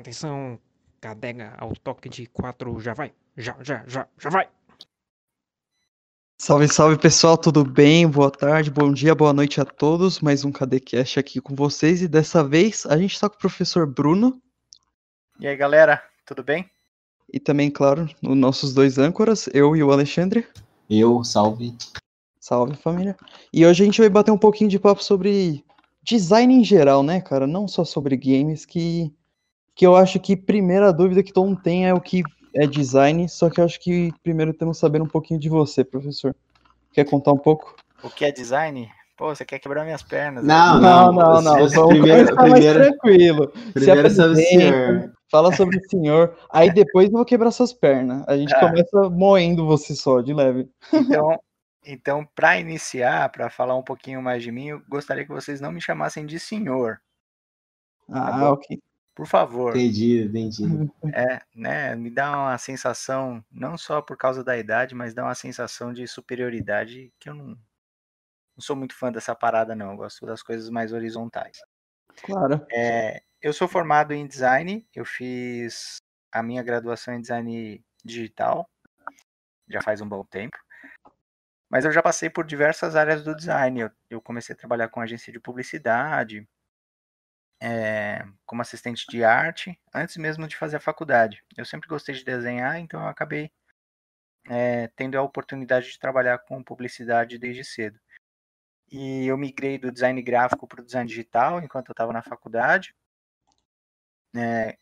Atenção, cadega ao toque de quatro, já vai, já, já, já, já vai. Salve, salve pessoal, tudo bem? Boa tarde, bom dia, boa noite a todos. Mais um KDCast aqui com vocês e dessa vez a gente está com o professor Bruno. E aí galera, tudo bem? E também, claro, os nossos dois âncoras, eu e o Alexandre. Eu, salve. Salve família. E hoje a gente vai bater um pouquinho de papo sobre design em geral, né, cara? Não só sobre games, que, que eu acho que primeira dúvida que todo mundo tem é o que é design, só que eu acho que primeiro temos que saber um pouquinho de você, professor. Quer contar um pouco? O que é design? Pô, você quer quebrar minhas pernas? Não, Não, não, não. Você- Vamos primeiro, começar mais primeiro, tranquilo. Se primeiro sobre o senhor. Fala sobre o senhor, aí depois eu vou quebrar suas pernas. A gente Ah. começa moendo você só, de leve. Então, então para iniciar, para falar um pouquinho mais de mim, eu gostaria que vocês não me chamassem de senhor, Ah, bom. ok. Por favor. Entendido, entendido. É, né? Me dá uma sensação, não só por causa da idade, mas dá uma sensação de superioridade que eu não, não sou muito fã dessa parada, não. Eu gosto das coisas mais horizontais. Claro. É, eu sou formado em design, eu fiz a minha graduação em design digital, já faz um bom tempo. Mas eu já passei por diversas áreas do design. Eu, eu comecei a trabalhar com agência de publicidade, é, como assistente de arte, antes mesmo de fazer a faculdade. Eu sempre gostei de desenhar, então eu acabei é, tendo a oportunidade de trabalhar com publicidade desde cedo. E eu migrei do design gráfico para o design digital enquanto eu estava na faculdade. É,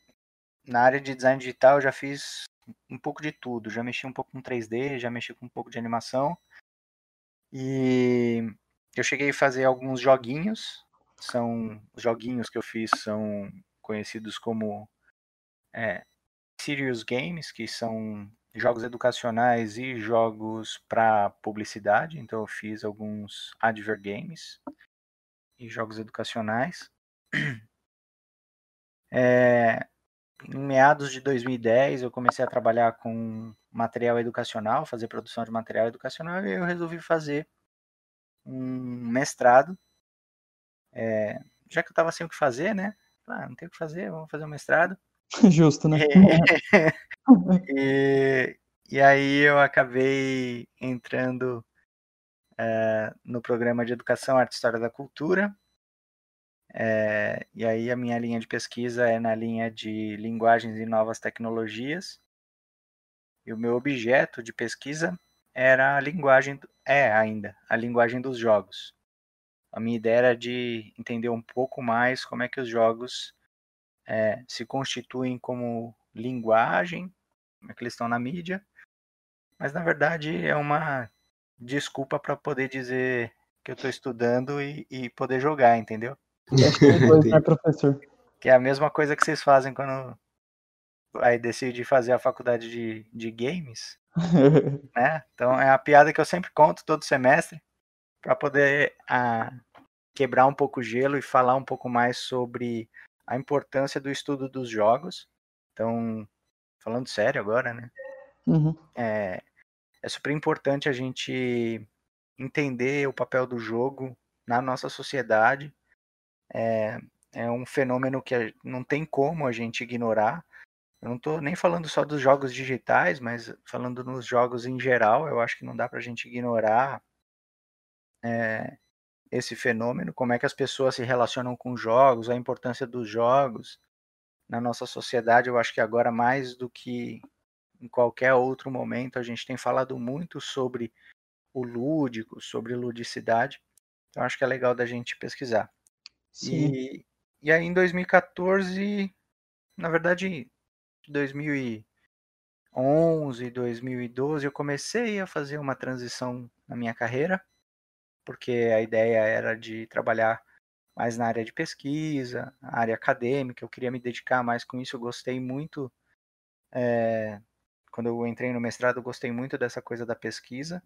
na área de design digital eu já fiz um pouco de tudo. Já mexi um pouco com 3D, já mexi com um pouco de animação. E eu cheguei a fazer alguns joguinhos. São os joguinhos que eu fiz são conhecidos como é, serious games, que são jogos educacionais e jogos para publicidade. Então eu fiz alguns advert games e jogos educacionais. É, em meados de 2010 eu comecei a trabalhar com material educacional, fazer produção de material educacional e eu resolvi fazer um mestrado. É, já que eu estava sem o que fazer, né? Ah, não tem o que fazer, vamos fazer um mestrado. Justo, né? e, e aí eu acabei entrando eh, no programa de Educação, Arte e História da Cultura. Eh, e aí a minha linha de pesquisa é na linha de linguagens e novas tecnologias. E o meu objeto de pesquisa era a linguagem, é ainda, a linguagem dos jogos. A minha ideia era de entender um pouco mais como é que os jogos eh, se constituem como linguagem, como é que eles estão na mídia, mas na verdade é uma desculpa para poder dizer que eu estou estudando e, e poder jogar, entendeu? É né, professor? Que é a mesma coisa que vocês fazem quando vai decidir fazer a faculdade de, de games, né? Então é a piada que eu sempre conto todo semestre para poder ah, quebrar um pouco o gelo e falar um pouco mais sobre a importância do estudo dos jogos. Então, falando sério agora, né? Uhum. é, é super importante a gente entender o papel do jogo na nossa sociedade. É, é um fenômeno que não tem como a gente ignorar. Eu não estou nem falando só dos jogos digitais, mas falando nos jogos em geral, eu acho que não dá para a gente ignorar é, esse fenômeno, como é que as pessoas se relacionam com jogos, a importância dos jogos na nossa sociedade. Eu acho que agora mais do que em qualquer outro momento a gente tem falado muito sobre o lúdico, sobre ludicidade. Então acho que é legal da gente pesquisar. Sim. E, e aí em 2014, na verdade, 2011, 2012, eu comecei a fazer uma transição na minha carreira, porque a ideia era de trabalhar mais na área de pesquisa, na área acadêmica, eu queria me dedicar mais com isso, eu gostei muito, eh, quando eu entrei no mestrado, eu gostei muito dessa coisa da pesquisa.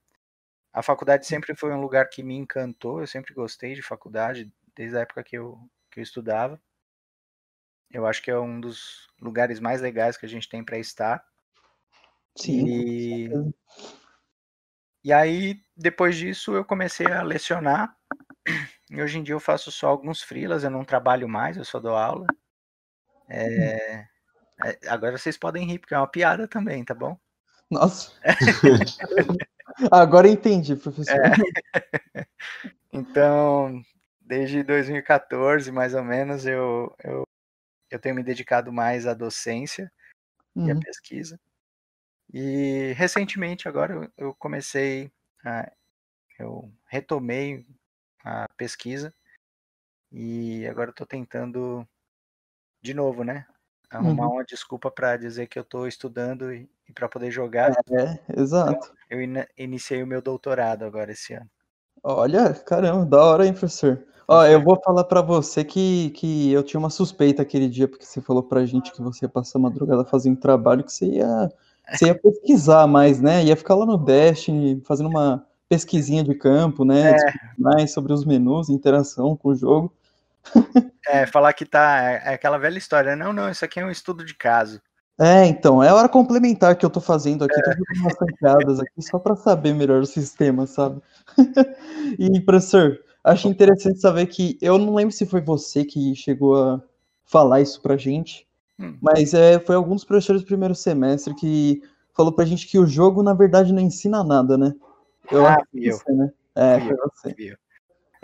A faculdade sempre foi um lugar que me encantou, eu sempre gostei de faculdade, desde a época que eu, que eu estudava. Eu acho que é um dos lugares mais legais que a gente tem para estar. Sim. E. e aí, depois disso, eu comecei a lecionar. E hoje em dia eu faço só alguns freelas, eu não trabalho mais, eu só dou aula. É, É, Agora vocês podem rir, porque é uma piada também, tá bom? Nossa. Agora eu entendi, professor. Então, desde 2014, mais ou menos, eu, eu, eu tenho me dedicado mais à docência e à Uhum. pesquisa. E recentemente, agora, eu- eu comecei, a, eu retomei a pesquisa e agora estou tentando, de novo, né? Arrumar Uhum. uma desculpa para dizer que eu estou estudando e, e para poder jogar. É, exato. Eu ina- iniciei o meu doutorado agora esse ano. Olha, caramba, da hora, hein, professor? Ó, eu vou falar pra você que, que eu tinha uma suspeita aquele dia, porque você falou pra gente que você ia passar a madrugada fazendo trabalho, que você ia, você ia pesquisar mais, né? Ia ficar lá no Destiny, fazendo uma pesquisinha de campo, né? É. Mais sobre os menus, interação com o jogo. É, falar que tá. É aquela velha história. Não, não, isso aqui é um estudo de caso. É, então, é a hora complementar que eu tô fazendo aqui, tô jogando umas ranqueadas aqui só pra saber melhor o sistema, sabe? E, professor, acho interessante saber que eu não lembro se foi você que chegou a falar isso pra gente, Hum. mas é, foi algum dos professores do primeiro semestre que falou pra gente que o jogo, na verdade, não ensina nada, né? Eu Ah, acho que eu. você, né? É, foi você. Viu?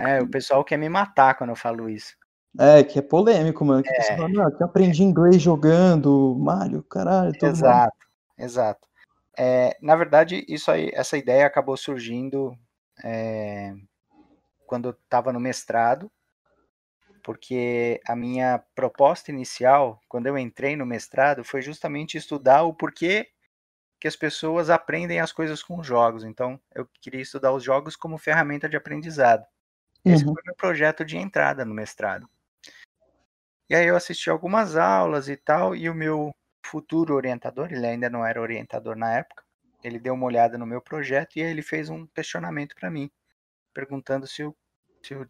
É, o pessoal quer me matar quando eu falo isso. É, que é polêmico, mano. Que É. fala, não, que eu aprendi inglês jogando Mario, caralho, todo mundo. Exato, exato. É, na verdade, isso aí, essa ideia acabou surgindo é, quando eu estava no mestrado, porque a minha proposta inicial, quando eu entrei no mestrado, foi justamente estudar o porquê que as pessoas aprendem as coisas com os jogos. Então, eu queria estudar os jogos como ferramenta de aprendizado. Esse Uhum. foi meu projeto de entrada no mestrado. E aí eu assisti algumas aulas e tal, e o meu futuro orientador, ele ainda não era orientador na época, ele deu uma olhada no meu projeto e aí ele fez um questionamento para mim, perguntando se eu, se eu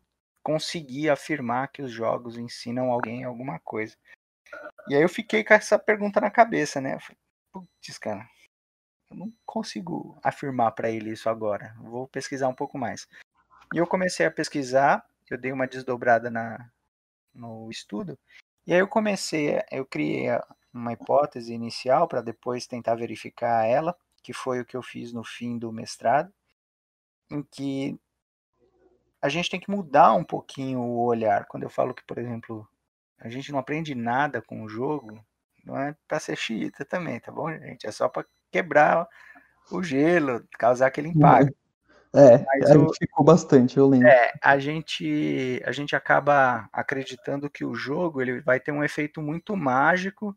conseguia afirmar que os jogos ensinam alguém alguma coisa. E aí eu fiquei com essa pergunta na cabeça, né? Putz, cara, eu não consigo afirmar para ele isso agora. Vou pesquisar um pouco mais. E eu comecei a pesquisar, eu dei uma desdobrada na, no estudo, e aí eu comecei, eu criei uma hipótese inicial para depois tentar verificar ela, que foi o que eu fiz no fim do mestrado, em que a gente tem que mudar um pouquinho o olhar. Quando eu falo que, por exemplo, a gente não aprende nada com o jogo, não é para ser xiita também, tá bom, gente? É só para quebrar o gelo, causar aquele impacto. É, Mas a o- gente ficou bastante, eu lembro. É, a gente, a gente acaba acreditando que o jogo ele vai ter um efeito muito mágico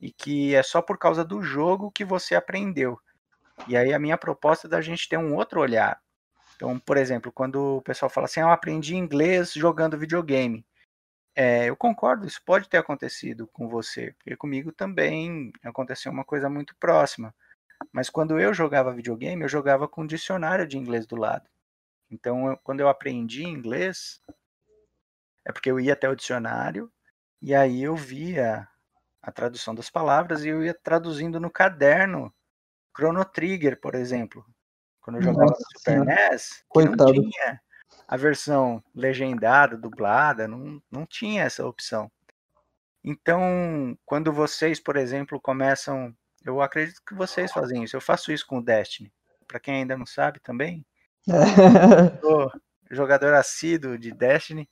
e que é só por causa do jogo que você aprendeu. E aí a minha proposta é da gente ter um outro olhar. Então, por exemplo, quando o pessoal fala assim, ah, eu aprendi inglês jogando videogame. É, eu concordo, isso pode ter acontecido com você, porque comigo também aconteceu uma coisa muito próxima. Mas quando eu jogava videogame, eu jogava com um dicionário de inglês do lado. Então, eu- quando eu aprendi inglês, é porque eu ia até o dicionário e aí eu via a tradução das palavras e eu ia traduzindo no caderno Chrono Trigger, por exemplo. Quando eu jogava Nossa no Super. NES, Coitado. não tinha a versão legendada, dublada, não, não tinha essa opção. Então, quando vocês, por exemplo, começam. Eu acredito que vocês fazem isso. Eu faço isso com o Destiny. Para quem ainda não sabe também, sou jogador assíduo de Destiny.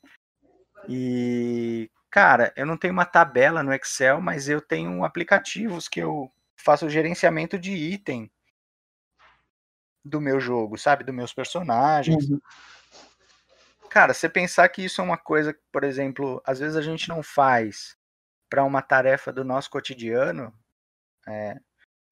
E, cara, eu não tenho uma tabela no Excel, mas eu tenho aplicativos que eu faço gerenciamento de item do meu jogo, sabe? Dos meus personagens. Uhum. Cara, você pensar que isso é uma coisa que, por exemplo, às vezes a gente não faz para uma tarefa do nosso cotidiano, é,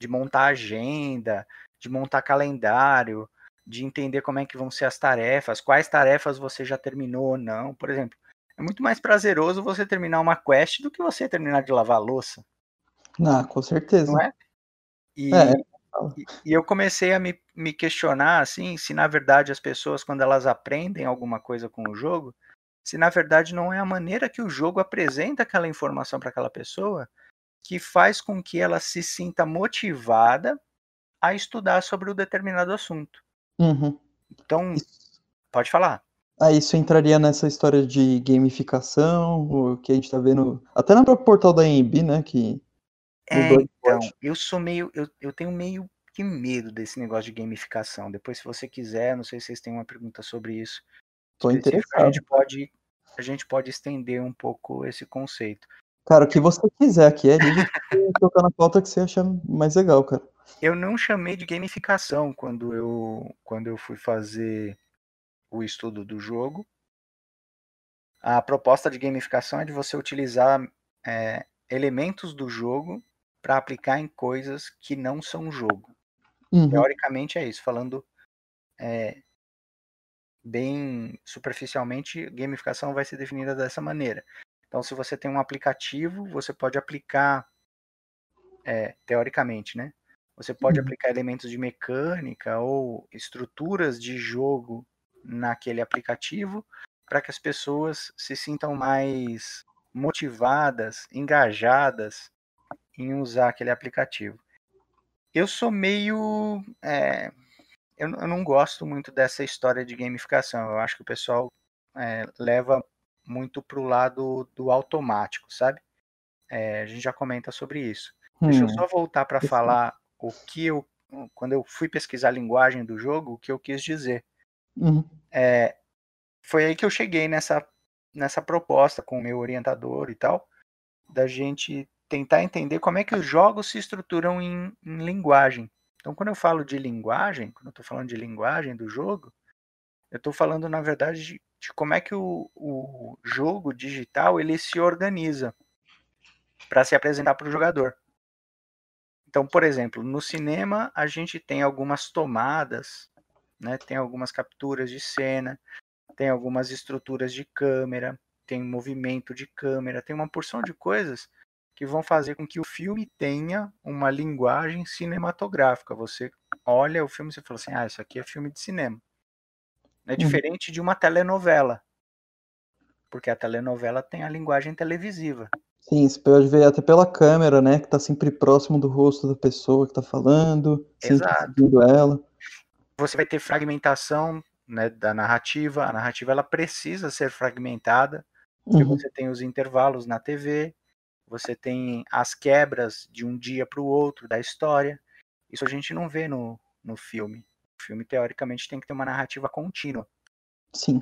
de montar agenda, de montar calendário, de entender como é que vão ser as tarefas, quais tarefas você já terminou ou não. Por exemplo, é muito mais prazeroso você terminar uma quest do que você terminar de lavar a louça, Ah, com certeza. não é? E, É. e- e eu comecei a me, me questionar assim, se na verdade as pessoas quando elas aprendem alguma coisa com o jogo, se na verdade não é a maneira que o jogo apresenta aquela informação para aquela pessoa que faz com que ela se sinta motivada a estudar sobre o determinado assunto. Uhum. Então, pode falar. Ah, isso entraria nessa história de gamificação, o que a gente tá vendo até no próprio portal da AMB, né? Que É, então, eu sou meio. Eu, eu tenho meio que medo desse negócio de gamificação. Depois, se você quiser, não sei se vocês têm uma pergunta sobre isso. Tô específica, A interessado. gente pode, a gente pode estender um pouco esse conceito. Cara, o que você quiser aqui é tocar na pauta que você achar mais legal, cara. Eu não chamei de gamificação quando eu, quando eu fui fazer o estudo do jogo. A proposta de gamificação é de você utilizar é, elementos do jogo para aplicar em coisas que não são jogo. Uhum. Teoricamente é isso, falando é, bem superficialmente, gamificação vai ser definida dessa maneira. Então, se você tem um aplicativo, você pode aplicar, é, teoricamente, né? Você pode Uhum. aplicar elementos de mecânica ou estruturas de jogo naquele aplicativo para que as pessoas se sintam mais motivadas, engajadas em usar aquele aplicativo. Eu sou meio. é, eu, eu não gosto muito dessa história de gamificação. Eu acho que o pessoal é, leva muito pro lado do automático, sabe? É, a gente já comenta sobre isso. Deixa eu Hum, só voltar para falar o que eu. Quando eu fui pesquisar a linguagem do jogo, o que eu quis dizer. uhum. É, foi aí que eu cheguei nessa, nessa proposta com o meu orientador e tal, da gente tentar entender como é que os jogos se estruturam em, em linguagem. Então, quando eu falo de linguagem, quando eu estou falando de linguagem do jogo, eu estou falando, na verdade, de, de como é que o, o jogo digital ele se organiza para se apresentar para o jogador. Então, por exemplo, no cinema a gente tem algumas tomadas, né, tem algumas capturas de cena, tem algumas estruturas de câmera, tem movimento de câmera, tem uma porção de coisas que vão fazer com que o filme tenha uma linguagem cinematográfica. Você olha o filme e você fala assim: ah, isso aqui é filme de cinema. É diferente de uma telenovela. Porque a telenovela tem a linguagem televisiva. Sim, você pode ver até pela câmera, né? Que tá sempre próximo do rosto da pessoa que tá falando, Exato. seguindo ela. Você vai ter fragmentação né, da narrativa. A narrativa ela precisa ser fragmentada. Porque Uhum. você tem os intervalos na TV, você tem as quebras de um dia para o outro da história. Isso a gente não vê no, no filme. O filme, teoricamente, tem que ter uma narrativa contínua. Sim.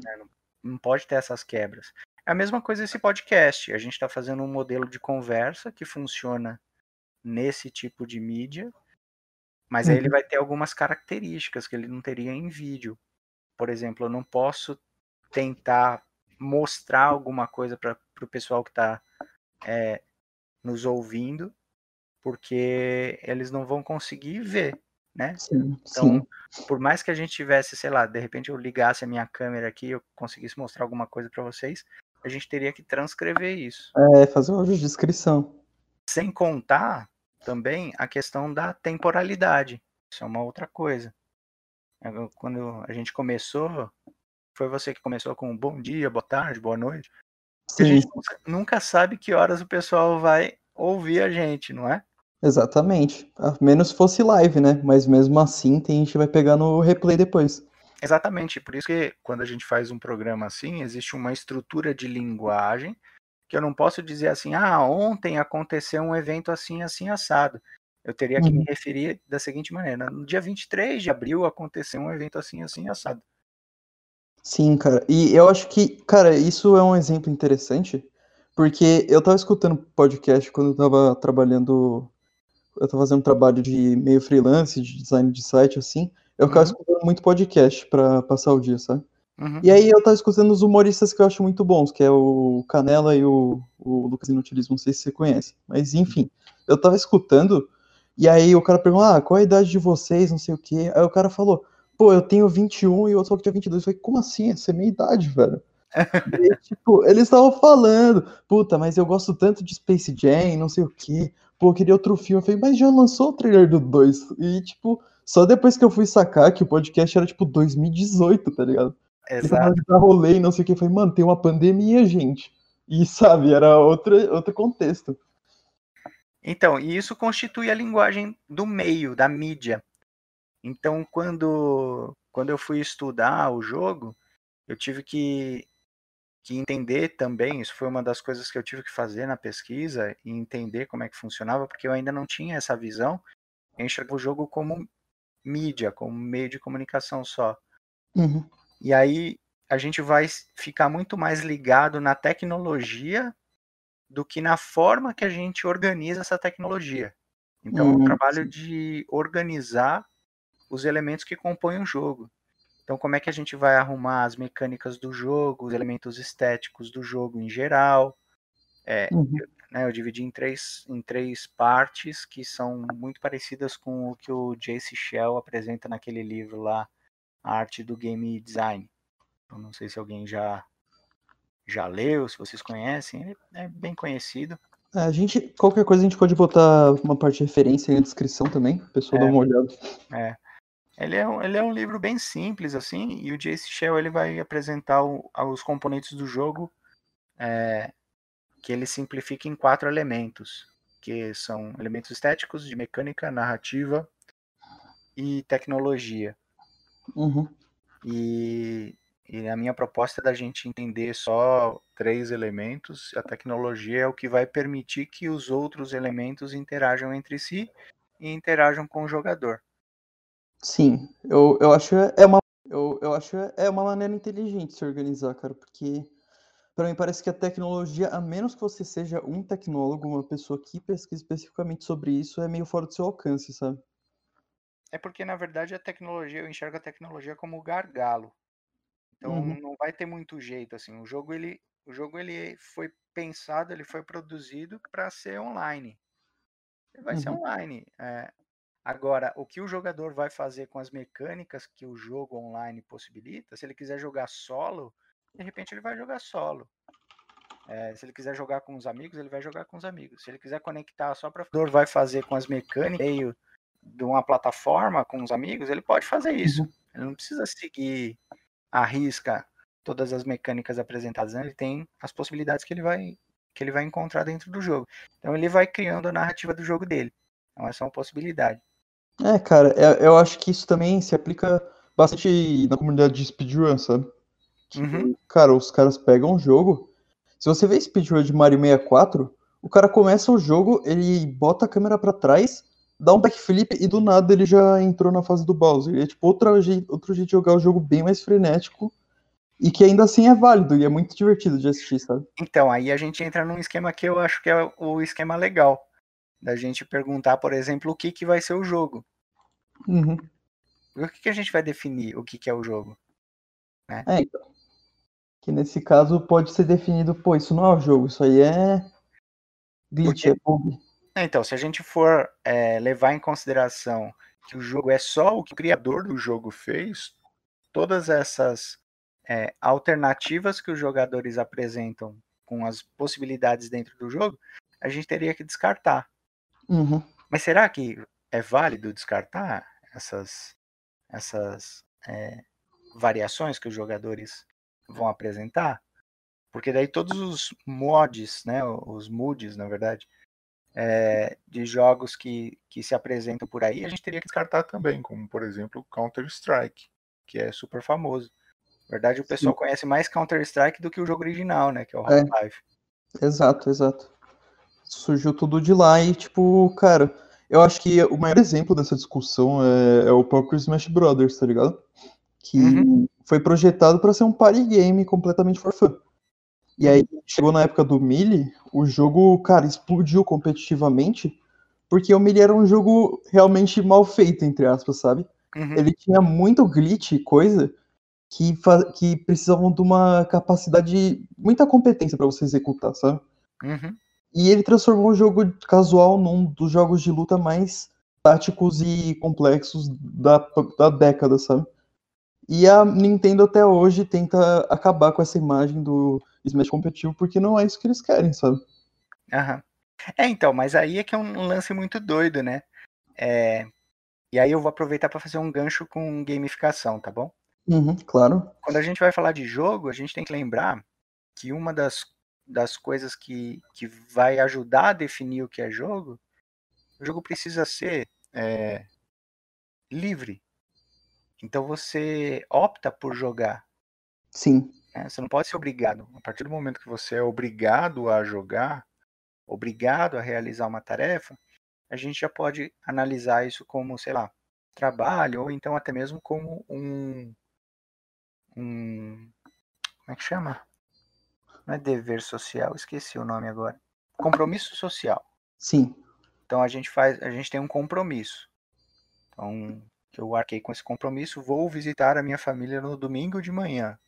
Não pode ter essas quebras. É a mesma coisa esse podcast. A gente está fazendo um modelo de conversa que funciona nesse tipo de mídia, mas aí ele Uhum. vai ter algumas características que ele não teria em vídeo. Por exemplo, eu não posso tentar mostrar alguma coisa para o pessoal que está nos ouvindo, porque eles não vão conseguir ver, né? Sim, Então, sim. por mais que a gente tivesse, sei lá, de repente eu ligasse a minha câmera aqui, eu conseguisse mostrar alguma coisa para vocês, a gente teria que transcrever isso. É, fazer uma audiodescrição. Sem contar também a questão da temporalidade. Isso é uma outra coisa. Eu- Quando a gente começou, foi você que começou com bom dia, boa tarde, boa noite. E a Sim, gente nunca- sabe que horas o pessoal vai ouvir a gente, não é? exatamente. A menos fosse live, né? Mas mesmo assim, tem gente que vai pegar no replay depois. Exatamente, por isso que quando a gente faz um programa assim, existe uma estrutura de linguagem que eu não posso dizer assim, ah, ontem aconteceu um evento assim, assim, assado. Eu teria que me Uhum. referir da seguinte maneira: no dia 23 de abril aconteceu um evento assim, assim, assado. Sim, cara. E eu acho que, cara, isso é um exemplo interessante, porque eu tava escutando podcast quando eu tava trabalhando, eu tava fazendo um trabalho de meio freelance, de design de site, assim. Eu ficava Uhum. escutando muito podcast pra passar o dia, sabe? Uhum. E aí eu tava escutando os humoristas que eu acho muito bons, que é o Canela e o, o Lucas Inutilismo, não sei se você conhece. Mas enfim, eu tava escutando, e aí o cara perguntou, ah, qual a idade de vocês, não sei o quê. Aí o cara falou, pô, eu tenho 21 e o outro falou que tinha 22. Eu falei, como assim? Essa é minha idade, velho. E, tipo, eles estavam falando, puta, mas eu gosto tanto de Space Jam, não sei o quê. Pô, eu queria outro filme. Eu falei, mas já lançou o trailer do 2. E, tipo, só depois que eu fui sacar que o podcast era, tipo, 2018, tá ligado? Exato. de dar rolê e não sei o que. Eu falei, mano, tem uma pandemia, gente. E, sabe, era outro, outro contexto. Então, e isso constitui a linguagem do meio, da mídia. Então, quando, quando eu fui estudar o jogo, eu tive que, que entender também, isso foi uma das coisas que eu tive que fazer na pesquisa e entender como é que funcionava, porque eu ainda não tinha essa visão. Eu enxergava o jogo como mídia, como meio de comunicação só. Uhum. E aí a gente vai ficar muito mais ligado na tecnologia do que na forma que a gente organiza essa tecnologia. Então, Hum, o trabalho sim. de organizar os elementos que compõem o jogo. Então, como é que a gente vai arrumar as mecânicas do jogo, os elementos estéticos do jogo em geral? É, Uhum. né, eu dividi em três, em três partes que são muito parecidas com o que o Jace Shell apresenta naquele livro lá, A Arte do Game Design. Eu não sei se alguém já já leu, se vocês conhecem, ele é bem conhecido. É, a gente, qualquer coisa a gente pode botar uma parte de referência aí na descrição também, o pessoal É. dá uma olhada. É. Ele é, um, ele é um livro bem simples, assim, e o Jace Shell ele vai apresentar o- os componentes do jogo é, que ele simplifica em quatro elementos, que são elementos estéticos, de mecânica, narrativa e tecnologia. Uhum. E, e a minha proposta é da gente entender só três elementos. A tecnologia é o que vai permitir que os outros elementos interajam entre si e interajam com o jogador. Sim, eu, eu acho é uma eu, eu acho é uma maneira inteligente de se organizar, cara, porque para mim parece que a tecnologia, a menos que você seja um tecnólogo, uma pessoa que pesquisa especificamente sobre isso, é meio fora do seu alcance, sabe? É porque, na verdade, a tecnologia, eu enxergo a tecnologia como gargalo. Então Uhum. não vai ter muito jeito assim. O jogo ele, o jogo ele foi pensado, ele foi produzido para ser online. Ele vai ser Uhum. online. é. Agora, o que o jogador vai fazer com as mecânicas que o jogo online possibilita, se ele quiser jogar solo, de repente ele vai jogar solo. É, se ele quiser jogar com os amigos, ele vai jogar com os amigos. Se ele quiser conectar só para o jogador vai fazer com as mecânicas meio de uma plataforma com os amigos, ele pode fazer isso. Uhum. Ele não precisa seguir à risca todas as mecânicas apresentadas, né? ele tem as possibilidades que ele vai que ele vai encontrar dentro do jogo. Então ele vai criando a narrativa do jogo dele. Então essa é uma possibilidade. É, cara, é- eu acho que isso também se aplica bastante na comunidade de speedrun, sabe? Que, Uhum. cara, os caras pegam o jogo. Se você vê speedrun de Mario 64, o cara começa o jogo, ele bota a câmera pra trás, dá um backflip e do nada ele já entrou na fase do Bowser. É tipo outro jeito, outro jeito de jogar o jogo bem mais frenético e que ainda assim é válido e é muito divertido de assistir, sabe? Então, aí a gente entra num esquema que eu acho que é o esquema legal. Da gente perguntar, por exemplo, o que, que vai ser o jogo. Uhum. O que, que a gente vai definir o que, que é o jogo? É, então. Que nesse caso pode ser definido, pô, isso não é o jogo, isso aí é glitch, Porque- é bug. É, Então, se a gente for é, levar em consideração que o jogo é só o que o criador do jogo fez, todas essas é, alternativas que os jogadores apresentam com as possibilidades dentro do jogo, a gente teria que descartar. Uhum. Mas será que é válido descartar essas, essas é, variações que os jogadores vão apresentar? Porque daí todos os mods, né, os moods, na verdade, é, de jogos que, que se apresentam por aí, a gente teria que descartar também, como por exemplo Counter-Strike, que é super famoso. Na verdade, o pessoal conhece mais Counter-Strike do que o jogo original, né, que é o É. Half-Life. Exato, exato. Surgiu tudo de lá e, tipo, cara, eu acho que o maior exemplo dessa discussão é, é o próprio Smash Brothers, tá ligado? Que Uhum. foi projetado para ser um party game completamente for fun. E aí, chegou na época do Melee, o jogo, cara, explodiu competitivamente, porque o Melee era um jogo realmente mal feito, entre aspas, sabe? Uhum. Ele tinha muito glitch e coisa que, que precisavam de uma capacidade, muita competência para você executar, sabe? Uhum. E ele transformou o jogo casual num dos jogos de luta mais táticos e complexos da, da década, sabe? E a Nintendo até hoje tenta acabar com essa imagem do Smash competitivo, porque não é isso que eles querem, sabe? Aham. É, então, mas aí é que é um lance muito doido, né? É, E aí eu vou aproveitar para fazer um gancho com gamificação, tá bom? Uhum, claro. Quando a gente vai falar de jogo, a gente tem que lembrar que uma das, das coisas que, que vai ajudar a definir o que é jogo, o jogo precisa ser é, livre. Então você opta por jogar. Sim. né? Você não pode ser obrigado. A partir do momento que você é obrigado a jogar, obrigado a realizar uma tarefa, a gente já pode analisar isso como, sei lá, trabalho, ou então até mesmo como um. um como é que chama? Não é dever social, esqueci o nome agora. Compromisso social. Sim. Então a gente faz, a gente tem um compromisso. Então, eu arquei com esse compromisso, vou visitar a minha família no domingo de manhã,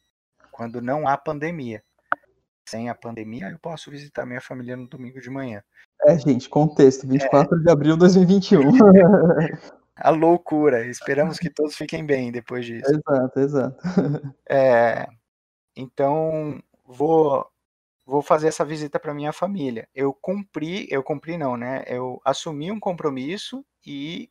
quando não há pandemia. Sem a pandemia, eu posso visitar minha família no domingo de manhã. É, gente, contexto, 24 é. de abril de 2021. a loucura. Esperamos que todos fiquem bem depois disso. Exato, exato. É, então, vou vou fazer essa visita para minha família. Eu cumpri, eu cumpri não, né? Eu assumi um compromisso e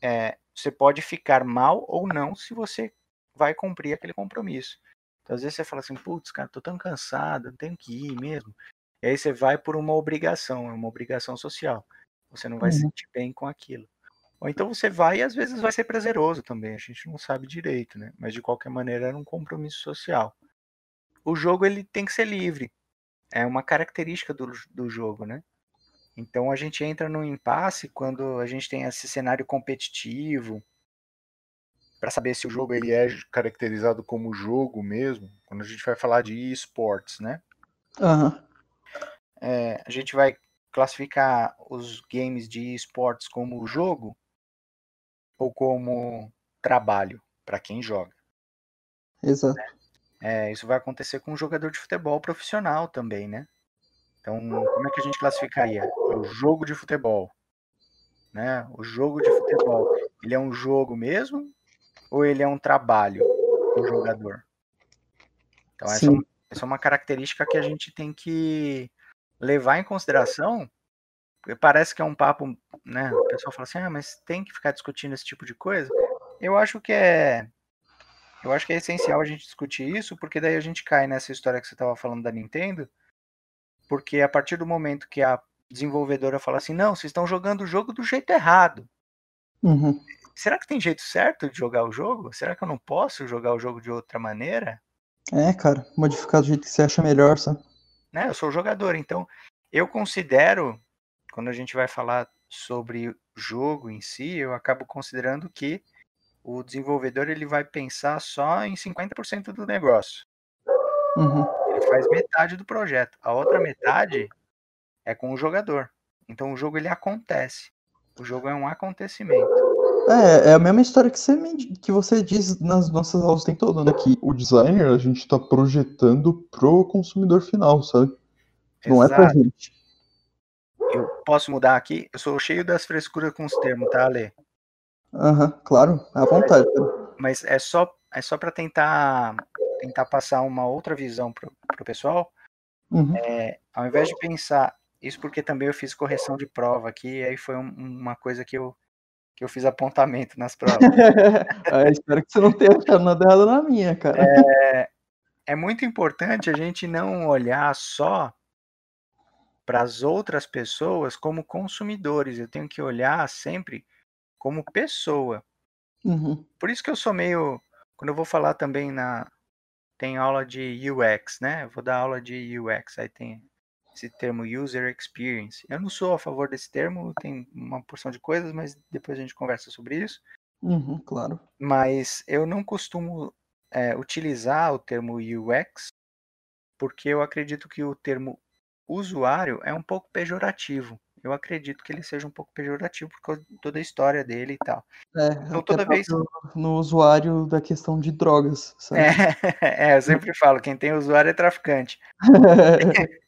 é, você pode ficar mal ou não se você vai cumprir aquele compromisso. Então, às vezes você fala assim, putz, cara, tô tão cansado, não tenho que ir mesmo. E aí você vai por uma obrigação, é uma obrigação social. Você não vai uhum. se sentir bem com aquilo. Ou então você vai e às vezes vai ser prazeroso também, a gente não sabe direito, né? Mas de qualquer maneira era um compromisso social. O jogo ele tem que ser livre. É uma característica do, do jogo, né? Então a gente entra num impasse quando a gente tem esse cenário competitivo para saber se o jogo ele é caracterizado como jogo mesmo. Quando a gente vai falar de esportes, né? Uhum. É, a gente vai classificar os games de esportes como jogo ou como trabalho para quem joga. Exato. É, isso vai acontecer com um jogador de futebol profissional também, né? Então, como é que a gente classificaria? O jogo de futebol. Né? O jogo de futebol, ele é um jogo mesmo ou ele é um trabalho do jogador? Então, essa, é essa é uma característica que a gente tem que levar em consideração parece que é um papo, né? O pessoal fala assim, ah, mas tem que ficar discutindo esse tipo de coisa. Eu acho que é. Eu acho que é essencial a gente discutir isso, porque daí a gente cai nessa história que você estava falando da Nintendo. Porque a partir do momento que a desenvolvedora fala assim, não, vocês estão jogando o jogo do jeito errado. Uhum. Será que tem jeito certo de jogar o jogo? Será que eu não posso jogar o jogo de outra maneira? É, cara, modificar do jeito que você acha melhor, sabe? Né, eu sou jogador, então eu considero quando a gente vai falar sobre jogo em si, eu acabo considerando que o desenvolvedor ele vai pensar só em 50% do negócio. Uhum. Ele faz metade do projeto. A outra metade é com o jogador. Então o jogo ele acontece. O jogo é um acontecimento. É, é a mesma história que você, que você diz nas nossas aulas tem todo, né? Que o designer a gente está projetando pro consumidor final, sabe? Não Exato. é pra gente. Eu posso mudar aqui? Eu sou cheio das frescuras com os termos, tá, Ale? Aham, uhum, claro, à vontade. Mas, é só é só para tentar tentar passar uma outra visão pro, pro pessoal. Uhum. É, ao invés de pensar isso porque também eu fiz correção de prova aqui, aí foi um, uma coisa que eu que eu fiz apontamento nas provas. ah, espero que você não tenha achado nada errado na minha, cara. É, é muito importante a gente não olhar só para as outras pessoas como consumidores. Eu tenho que olhar sempre como pessoa. Uhum. Por isso que eu sou meio. Quando eu vou falar também na. Tem aula de UX, né? Eu vou dar aula de UX. Aí tem esse termo User Experience. Eu não sou a favor desse termo, tem uma porção de coisas, mas depois a gente conversa sobre isso. Uhum, claro. Mas eu não costumo é, utilizar o termo UX, porque eu acredito que o termo usuário é um pouco pejorativo. Eu acredito que ele seja um pouco pejorativo por causa de toda a história dele e tal. É, então toda vez no usuário da questão de drogas. Sabe? É, é, eu sempre falo, quem tem usuário é traficante.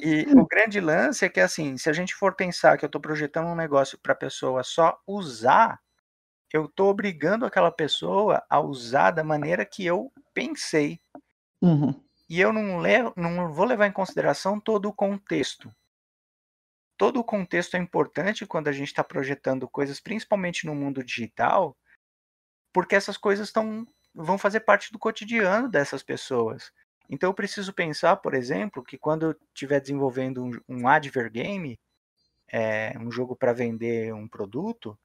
e o grande lance é que assim, se a gente for pensar que eu estou projetando um negócio para a pessoa só usar, eu estou obrigando aquela pessoa a usar da maneira que eu pensei. Uhum. E eu não, levo, não vou levar em consideração todo o contexto. Todo o contexto é importante quando a gente está projetando coisas, principalmente no mundo digital, porque essas coisas tão, vão fazer parte do cotidiano dessas pessoas. Então eu preciso pensar, por exemplo, que quando eu estiver desenvolvendo um, um adver game, é, um jogo para vender um produto,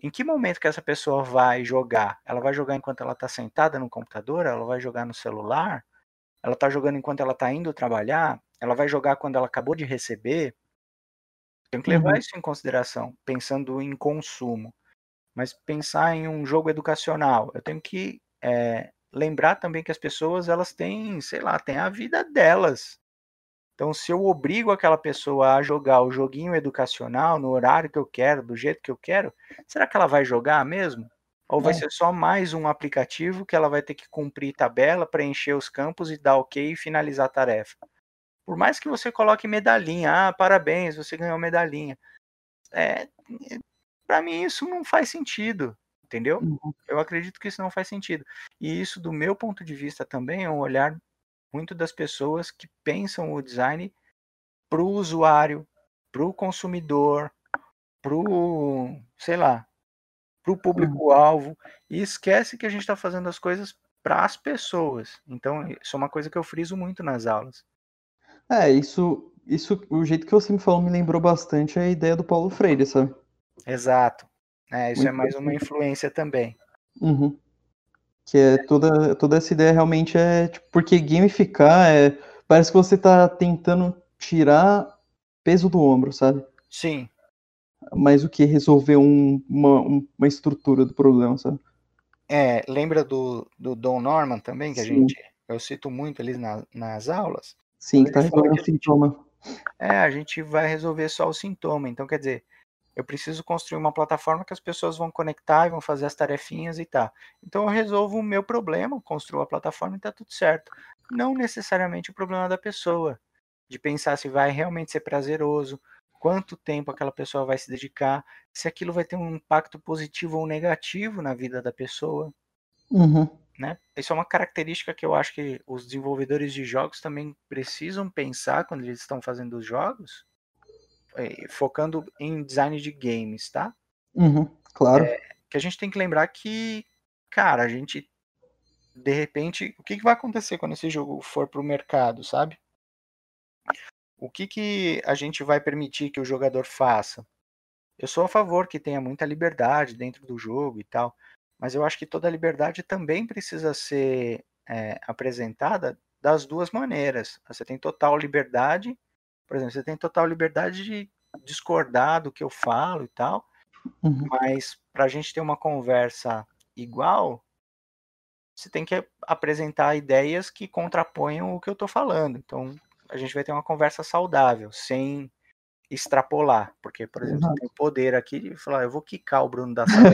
em que momento que essa pessoa vai jogar? Ela vai jogar enquanto ela está sentada no computador? Ela vai jogar no celular? ela está jogando enquanto ela está indo trabalhar, ela vai jogar quando ela acabou de receber. Tem que levar Uhum. isso em consideração, pensando em consumo. Mas pensar em um jogo educacional, eu tenho que é, lembrar também que as pessoas elas têm, sei lá, têm a vida delas. Então, se eu obrigo aquela pessoa a jogar o joguinho educacional no horário que eu quero, do jeito que eu quero, será que ela vai jogar mesmo? Ou vai É. ser só mais um aplicativo que ela vai ter que cumprir tabela, preencher os campos e dar ok e finalizar a tarefa? Por mais que você coloque medalhinha, ah, parabéns, você ganhou medalhinha. É, para mim isso não faz sentido, entendeu? Uhum. Eu acredito que isso não faz sentido. E isso, do meu ponto de vista, também é um olhar muito das pessoas que pensam o design para o usuário, para o consumidor, para o, sei lá, para o público-alvo, e esquece que a gente está fazendo as coisas para as pessoas. Então, isso é uma coisa que eu friso muito nas aulas. É, isso, isso, o jeito que você me falou me lembrou bastante a ideia do Paulo Freire, sabe? Exato. É, isso Muito é mais uma influência também. Uhum. Que é toda, toda essa ideia realmente é, tipo, porque gamificar é, parece que você tá tentando tirar peso do ombro, sabe? Sim, Mais do que resolver um- uma, um- uma estrutura do problema, sabe? É, lembra do, do Don Norman também, que a Sim. gente, eu cito muito ali na- nas aulas? Sim, tá fala resolvendo o sintoma. É, a gente vai resolver só o sintoma. Então, quer dizer, eu preciso construir uma plataforma que as pessoas vão conectar e vão fazer as tarefinhas e tá. Então, eu resolvo o meu problema, construo a plataforma e tá tudo certo. Não necessariamente o problema da pessoa, de pensar se vai realmente ser prazeroso, quanto tempo aquela pessoa vai se dedicar, se aquilo vai ter um impacto positivo ou negativo na vida da pessoa. Uhum. Né? Isso é uma característica que eu acho que os desenvolvedores de jogos também precisam pensar quando eles estão fazendo os jogos, eh, focando em design de games, tá? Uhum. Claro. Que a gente tem que lembrar que, cara, a gente de repente, o que, que vai acontecer quando esse jogo for para o mercado, sabe? O que, que a gente vai permitir que o jogador faça? Eu sou a favor que tenha muita liberdade dentro do jogo e tal, mas eu acho que toda liberdade também precisa ser é, apresentada das duas maneiras. Você tem total liberdade, por exemplo, você tem total liberdade de discordar do que eu falo e tal, Uhum. mas para a gente ter uma conversa igual, você tem que apresentar ideias que contraponham o que eu estou falando. Então, a gente vai ter uma conversa saudável, sem extrapolar. Porque, por exemplo, tem poder aqui de falar, eu vou quicar o Bruno da sala.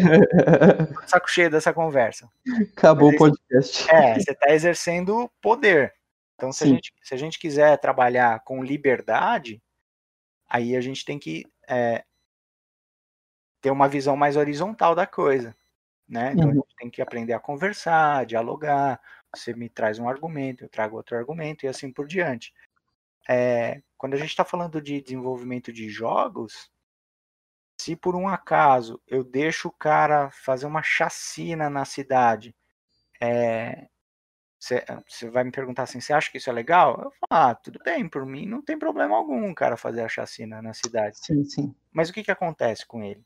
Saco cheio dessa conversa. Acabou o Mas podcast. É, você está exercendo poder. Então, se a, gente, se a gente quiser trabalhar com liberdade, aí a gente tem que é, ter uma visão mais horizontal da coisa. Né? Então, a Uhum. gente tem que aprender a conversar, dialogar. Você me traz um argumento, eu trago outro argumento e assim por diante. É, quando a gente está falando de desenvolvimento de jogos, se por um acaso eu deixo o cara fazer uma chacina na cidade, você vai me perguntar assim, você acha que isso é legal? Eu falo, ah, tudo bem, por mim não tem problema algum o cara fazer a chacina na cidade. Sim, sim. Mas o que, que acontece com ele?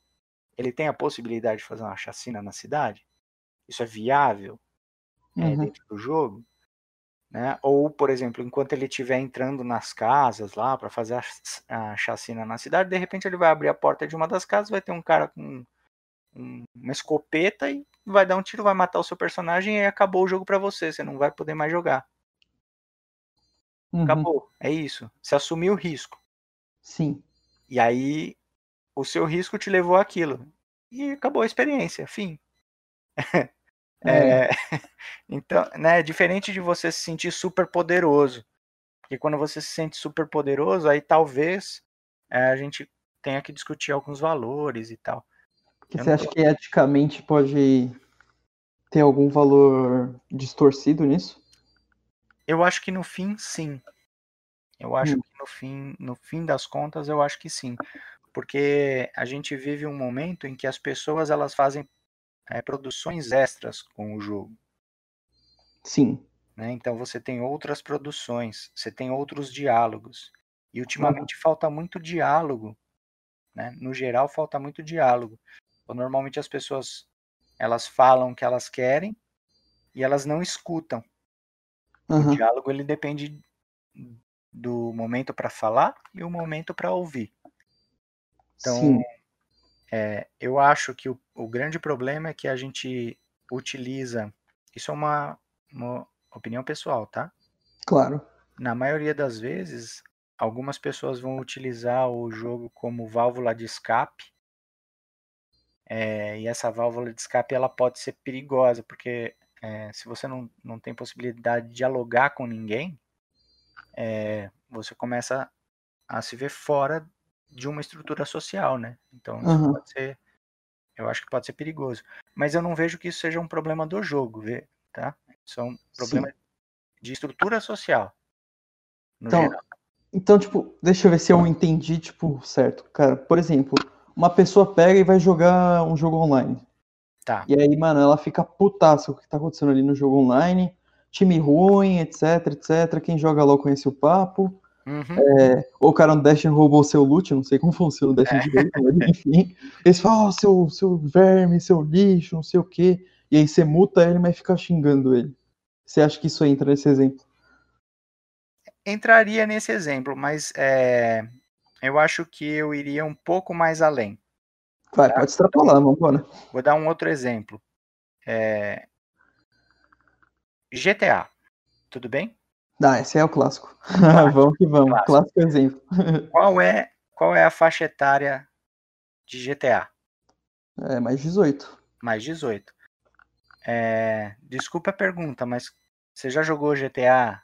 Ele tem a possibilidade de fazer uma chacina na cidade? Isso é viável é, Uhum. dentro do jogo? Né? Ou, por exemplo, enquanto ele estiver entrando nas casas lá para fazer a, a chacina na cidade, de repente ele vai abrir a porta de uma das casas, vai ter um cara com um- uma escopeta e vai dar um tiro, vai matar o seu personagem e acabou o jogo para você. Você não vai poder mais jogar. Uhum. Acabou. É isso. Você assumiu o risco. Sim. E aí o seu risco te levou àquilo. E acabou a experiência. Fim. É. É, então, né, é diferente de você se sentir super poderoso. Porque quando você se sente super poderoso, aí talvez é, a gente tenha que discutir alguns valores e tal. Você acha que eticamente pode ter algum valor distorcido nisso? Eu acho que no fim, sim. Eu acho Hum. que no fim, no fim das contas, eu acho que sim. Porque a gente vive um momento em que as pessoas elas fazem é, produções extras com o jogo. Sim. né? Então você tem outras produções, você tem outros diálogos. E ultimamente falta muito diálogo, né? No geral falta muito diálogo. Então, normalmente as pessoas elas falam o que elas querem e elas não escutam. O Aham. diálogo ele depende do momento para falar e o momento para ouvir. Então, Sim. É, eu acho que o, o grande problema é que a gente utiliza. Isso é uma, uma opinião pessoal, tá? Claro. Na maioria das vezes, algumas pessoas vão utilizar o jogo como válvula de escape. é, e essa válvula de escape ela pode ser perigosa, porque é, se você não, não tem possibilidade de dialogar com ninguém, é, você começa a se ver fora de uma estrutura social, né? Então isso Aham. pode ser, eu acho que pode ser perigoso. Mas eu não vejo que isso seja um problema do jogo, tá? Isso é um problema de estrutura social. Então, geral. Então, tipo, deixa eu ver se eu entendi, tipo, certo. Cara, por exemplo, uma pessoa pega e vai jogar um jogo online. Tá. E aí, mano, ela fica putaça com o que tá acontecendo ali no jogo online. Time ruim, etc, etc. Quem joga LOL conhece o papo. Uhum. É, ou o cara no Destiny roubou seu loot, não sei como funciona o Destiny direito, mas enfim. Eles falam, ó, seu, seu verme, seu lixo, não sei o quê. E aí você muta ele, mas fica xingando ele. Você acha que isso entra nesse exemplo? Entraria nesse exemplo, mas é, eu acho que eu iria um pouco mais além. Vai, pode extrapolar, vambora. Vou dar um outro exemplo. É, GTA. Tudo bem? Ah, esse é o clássico. Clássico, vamos que vamos. clássico. Clássico exemplo. Qual é, qual é a faixa etária de GTA? É, mais 18. Mais 18. É, desculpa a pergunta, mas você já jogou GTA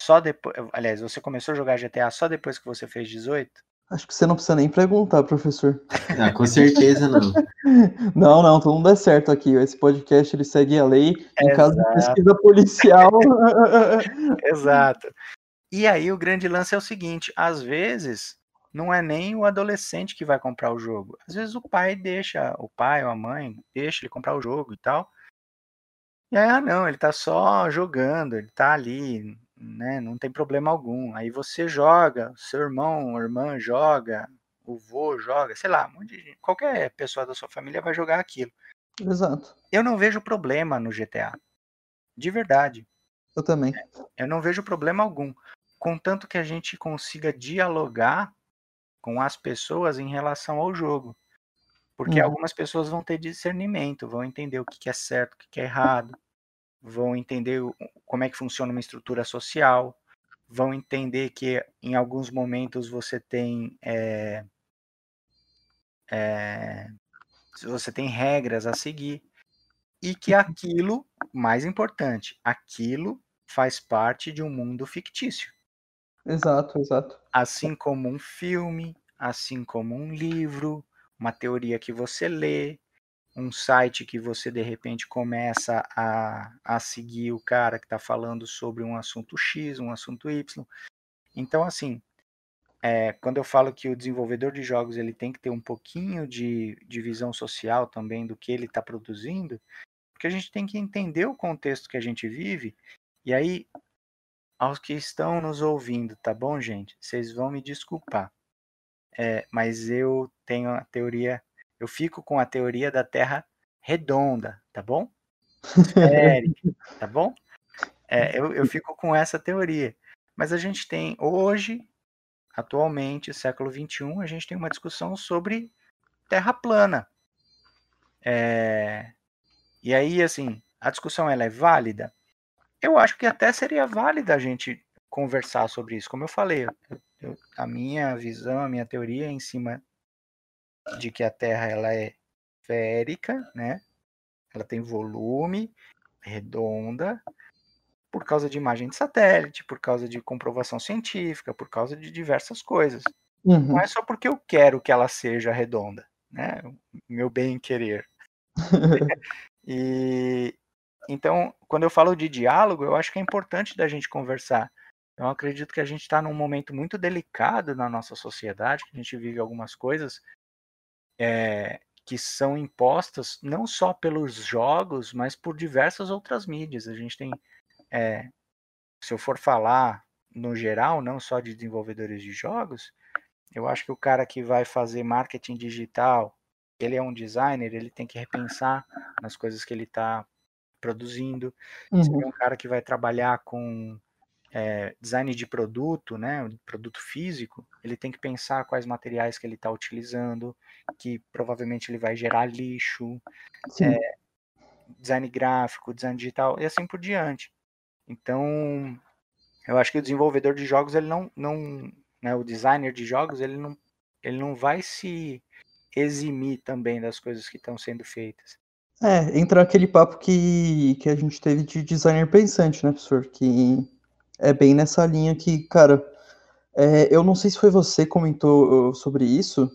só depois. Aliás, você começou a jogar GTA só depois que você fez 18? Acho que você não precisa nem perguntar, professor. Ah, com certeza não. Não, não, todo mundo é certo aqui. Esse podcast ele segue a lei em caso de pesquisa policial. Exato. E aí o grande lance é o seguinte: às vezes não é nem o adolescente que vai comprar o jogo. Às vezes o pai deixa, o pai ou a mãe deixa ele comprar o jogo e tal. E aí, ah, não, ele tá só jogando, ele tá ali, né? Não tem problema algum. Aí você joga, seu irmão ou irmã joga, o vô joga, sei lá, um de qualquer pessoa da sua família vai jogar aquilo. Exato. Eu não vejo problema no GTA. De verdade. Eu também. Eu não vejo problema algum. Contanto que a gente consiga dialogar com as pessoas em relação ao jogo. Porque Uhum. algumas pessoas vão ter discernimento, vão entender o que que é certo, o que que é errado, vão entender como é que funciona uma estrutura social, vão entender que em alguns momentos você tem é, é, você tem regras a seguir e que aquilo, mais importante, aquilo faz parte de um mundo fictício. Exato, exato. Assim como um filme, assim como um livro, uma teoria que você lê, um site que você de repente começa a, a seguir o cara que está falando sobre um assunto X, um assunto Y. Então, assim, é, quando eu falo que o desenvolvedor de jogos ele tem que ter um pouquinho de, de visão social também do que ele está produzindo, porque a gente tem que entender o contexto que a gente vive, e aí, aos que estão nos ouvindo, tá bom, gente? Vocês vão me desculpar. É, mas eu tenho a teoria, eu fico com a teoria da Terra redonda, tá bom? Esférica, tá bom? É, eu, eu fico com essa teoria. Mas a gente tem hoje, atualmente, século XXI, a gente tem uma discussão sobre Terra plana. É, e aí, assim, a discussão ela é válida? Eu acho que até seria válida a gente conversar sobre isso. Como eu falei, eu- eu- a minha visão, a minha teoria é em cima de que a Terra ela é esférica, né? Ela tem volume, redonda, por causa de imagem de satélite, por causa de comprovação científica, por causa de diversas coisas. Uhum. Não é só porque eu quero que ela seja redonda, né? Meu bem querer. E então, quando eu falo de diálogo, eu acho que é importante da gente conversar. Eu acredito que a gente está num momento muito delicado na nossa sociedade, que a gente vive algumas coisas é, que são impostas não só pelos jogos, mas por diversas outras mídias. A gente tem, é, se eu for falar no geral, não só de desenvolvedores de jogos, eu acho que o cara que vai fazer marketing digital, ele é um designer, ele tem que repensar nas coisas que ele está produzindo. Você Uhum. vê um cara que vai trabalhar com é, design de produto, né, produto físico, ele tem que pensar quais materiais que ele está utilizando, que provavelmente ele vai gerar lixo, Sim. design gráfico, design digital e assim por diante. Então, eu acho que o desenvolvedor de jogos, ele não, não né, o designer de jogos, ele não, ele não vai se eximir também das coisas que estão sendo feitas. É, entra aquele papo que, que a gente teve de designer pensante, né, professor? Que é bem nessa linha que, cara, é, eu não sei se foi você que comentou sobre isso,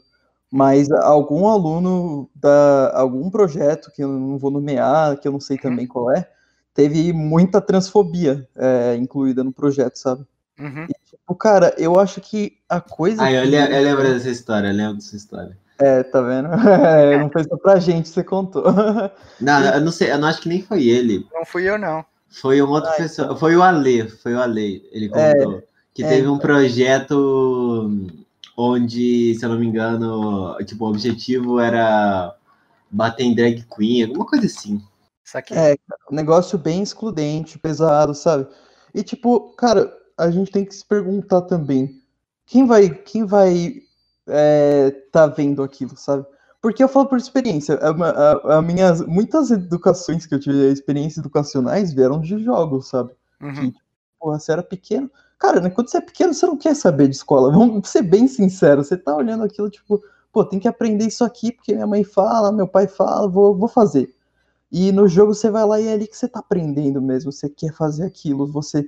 mas algum aluno da algum projeto que eu não vou nomear, que eu não sei também qual é, teve muita transfobia é, incluída no projeto, sabe? Uhum. O cara, eu acho que a coisa Ah, eu, que... eu lembro dessa história, eu lembro dessa história. É, tá vendo? É, não foi só pra gente, você contou. Não, eu não sei, eu não acho que nem foi ele. Não fui eu, não. Foi um outro pessoa. Foi o Ale, foi o Ale, ele contou. que é, teve um projeto onde, se eu não me engano, tipo, o objetivo era bater em drag queen, alguma coisa assim. Isso aqui. É, um negócio bem excludente, pesado, sabe? E tipo, cara, a gente tem que se perguntar também, quem vai, quem vai é, tá vendo aquilo, sabe? Porque eu falo por experiência, a, a, a minhas, muitas educações que eu tive, experiências educacionais vieram de jogos, sabe? Uhum. Porra, você era pequeno. Cara, né, quando você é pequeno, você não quer saber de escola. Vamos ser bem sinceros. Você tá olhando aquilo, tipo, pô, tem que aprender isso aqui, porque minha mãe fala, meu pai fala, vou, vou fazer. E no jogo você vai lá e é ali que você tá aprendendo mesmo. Você quer fazer aquilo, você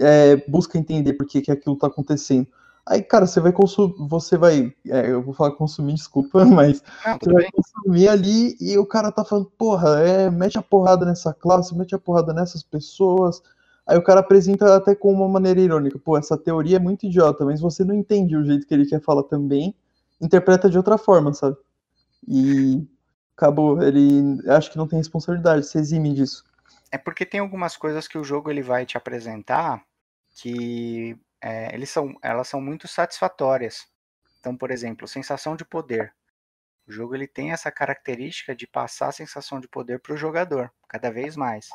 é, busca entender por que, que aquilo tá acontecendo. Aí, cara, você vai consumir, você vai, é, eu vou falar consumir, desculpa, mas você vai bem. consumir ali e o cara tá falando, porra, é, mete a porrada nessa classe, mete a porrada nessas pessoas. Aí o cara apresenta até com uma maneira irônica, pô, essa teoria é muito idiota, mas você não entende o jeito que ele quer falar também, interpreta de outra forma, sabe? E acabou, ele acho que não tem responsabilidade, se exime disso. É porque tem algumas coisas que o jogo ele vai te apresentar que é, eles são, elas são muito satisfatórias. Então, por exemplo, sensação de poder. O jogo ele tem essa característica de passar a sensação de poder para o jogador, cada vez mais.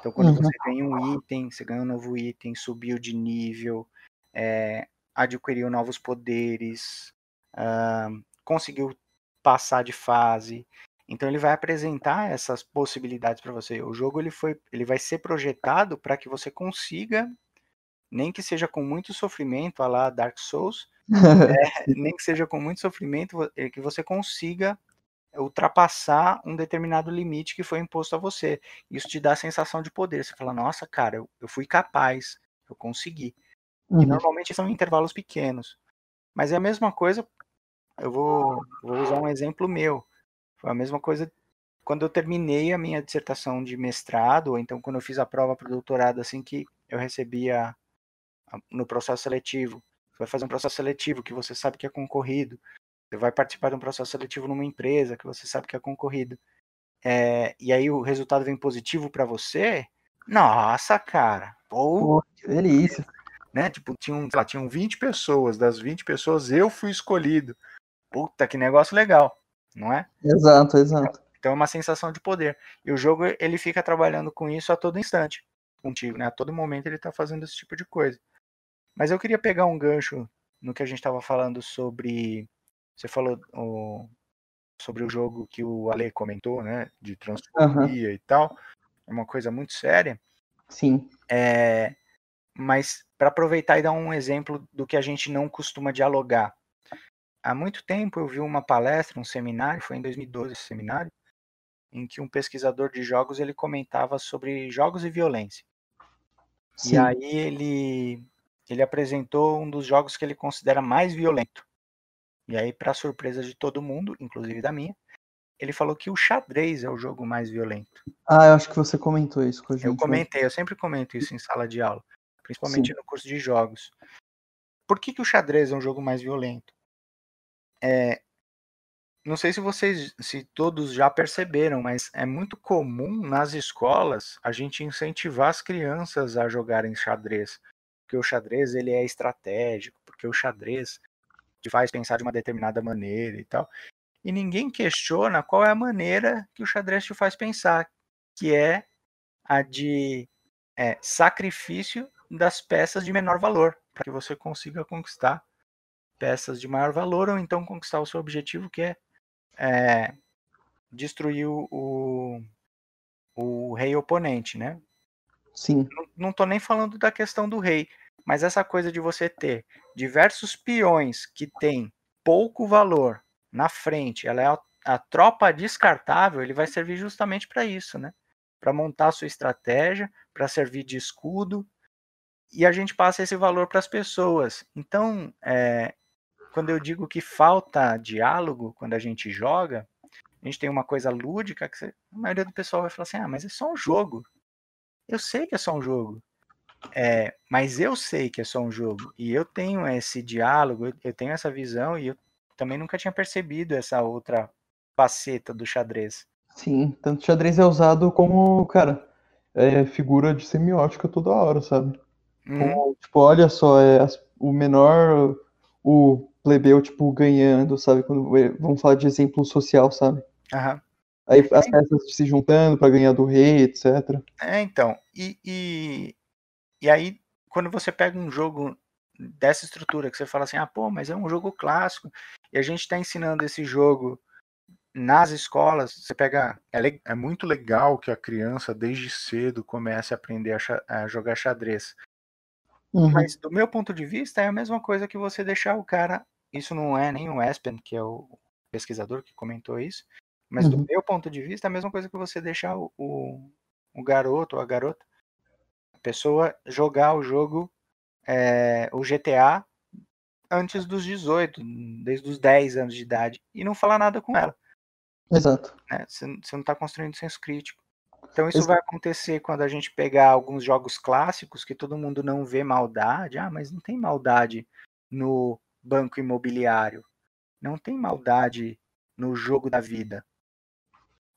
Então, quando Uhum. você ganha um item, você ganha um novo item, subiu de nível, é, adquiriu novos poderes, ah, conseguiu passar de fase. Então ele vai apresentar essas possibilidades para você. O jogo ele foi, ele vai ser projetado para que você consiga, nem que seja com muito sofrimento, a lá Dark Souls, é, nem que seja com muito sofrimento, é que você consiga ultrapassar um determinado limite que foi imposto a você. Isso te dá a sensação de poder. Você fala, nossa, cara, eu, eu fui capaz, eu consegui. E Uhum. normalmente são intervalos pequenos. Mas é a mesma coisa, eu vou, vou usar um exemplo meu. Foi a mesma coisa quando eu terminei a minha dissertação de mestrado, ou então quando eu fiz a prova para o doutorado, assim que eu recebia a- no processo seletivo. Você vai fazer um processo seletivo que você sabe que é concorrido. Você vai participar de um processo seletivo numa empresa que você sabe que é concorrido. É, e aí o resultado vem positivo para você. Nossa, cara. Pô, Pô, que delícia. né? Tipo, tinham, sei lá, tinham 20 pessoas. Das 20 pessoas, eu fui escolhido. Puta, que negócio legal, não é? Exato, exato. Então é uma sensação de poder. E o jogo, ele fica trabalhando com isso a todo instante contigo, né? A todo momento ele tá fazendo esse tipo de coisa. Mas eu queria pegar um gancho no que a gente estava falando sobre. Você falou o- sobre o jogo que o Ale comentou, né? De transfobia e tal. É uma coisa muito séria. Sim. É, mas para aproveitar e dar um exemplo do que a gente não costuma dialogar. Há muito tempo eu vi uma palestra, um seminário, foi em 2012 esse seminário, em que um pesquisador de jogos ele comentava sobre jogos e violência. Sim. E aí ele ele apresentou um dos jogos que ele considera mais violento. E aí, para surpresa de todo mundo, inclusive da minha, ele falou que o xadrez é o jogo mais violento. Ah, eu acho que você comentou isso com a gente. Eu né? comentei, eu sempre comento isso em sala de aula, principalmente no curso de jogos. Por que, que o xadrez é um jogo mais violento? É, não sei se vocês, se todos já perceberam, mas é muito comum nas escolas a gente incentivar as crianças a jogarem xadrez, porque o xadrez ele é estratégico, porque o xadrez te faz pensar de uma determinada maneira e tal. E ninguém questiona qual é a maneira que o xadrez te faz pensar, que é a de é, sacrifício das peças de menor valor, para que você consiga conquistar peças de maior valor ou então conquistar o seu objetivo, que é, é destruir o, o, rei oponente, né? Sim. Não, não tô nem falando da questão do rei, mas essa coisa de você ter diversos peões que têm pouco valor na frente, ela é a, a tropa descartável, ele vai servir justamente para isso, né? Para montar sua estratégia, para servir de escudo, e a gente passa esse valor para as pessoas. Então, é, quando eu digo que falta diálogo quando a gente joga, a gente tem uma coisa lúdica que você, a maioria do pessoal vai falar assim: ah, mas é só um jogo. Eu sei que é só um jogo. É, mas eu sei que é só um jogo. E eu tenho esse diálogo, eu tenho essa visão, e eu também nunca tinha percebido essa outra faceta do xadrez. Sim, tanto xadrez é usado como, cara, é figura de semiótica toda hora, sabe? Uhum. Como, tipo, olha só, é as- o menor, o plebeu, tipo, ganhando, sabe? Quando é, vamos falar de exemplo social, sabe? Aham. Aí as peças se juntando pra ganhar do rei, etc. É, então. E, e, e aí, quando você pega um jogo dessa estrutura, que você fala assim, ah, pô, mas é um jogo clássico, e a gente está ensinando esse jogo nas escolas, você pega. É, é muito legal que a criança, desde cedo, comece a aprender a, a jogar xadrez. Uhum. Mas, do meu ponto de vista, é a mesma coisa que você deixar o cara. Isso não é nem o Espen, que é o pesquisador que comentou isso, mas do Uhum. meu ponto de vista, é a mesma coisa que você deixar o, o, o garoto ou a garota, pessoa jogar o jogo, é, o GTA, antes dos 18, desde os 10 anos de idade, e não falar nada com ela. Exato. né? Você, você não está construindo senso crítico. Então isso Ex- vai acontecer quando a gente pegar alguns jogos clássicos que todo mundo não vê maldade. Ah, mas não tem maldade no banco imobiliário. Não tem maldade no jogo da vida.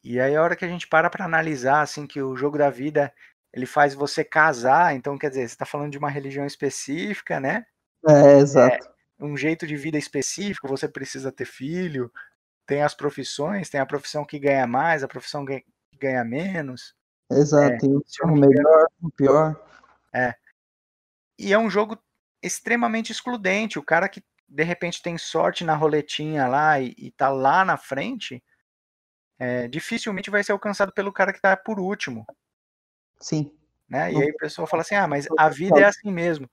E aí a hora que a gente para para analisar assim que o jogo da vida ele faz você casar, então quer dizer, você está falando de uma religião específica, né? É, exato. um jeito de vida específico, você precisa ter filho, tem as profissões, tem a profissão que ganha mais, a profissão que ganha menos. Exato. Não o me melhor, o pior. E é um jogo extremamente excludente. O cara que de repente tem sorte na roletinha lá e, e tá lá na frente, é, dificilmente vai ser alcançado pelo cara que tá por último. Sim. Né? E aí o pessoal fala assim: ah, mas a vida é assim mesmo.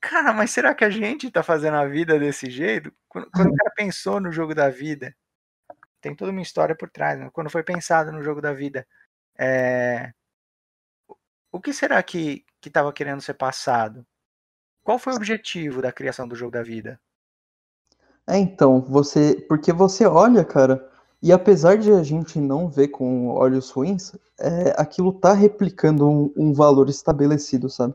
Cara, mas será que a gente tá fazendo a vida desse jeito? Quando, quando o cara pensou no jogo da vida, tem toda uma história por trás. Né? Quando foi pensado no jogo da vida, é, o que será que estava querendo ser passado? Qual foi o objetivo da criação do jogo da vida? É, então, você. Porque você olha, cara, e apesar de a gente não ver com olhos ruins, é, aquilo tá replicando um, um valor estabelecido, sabe?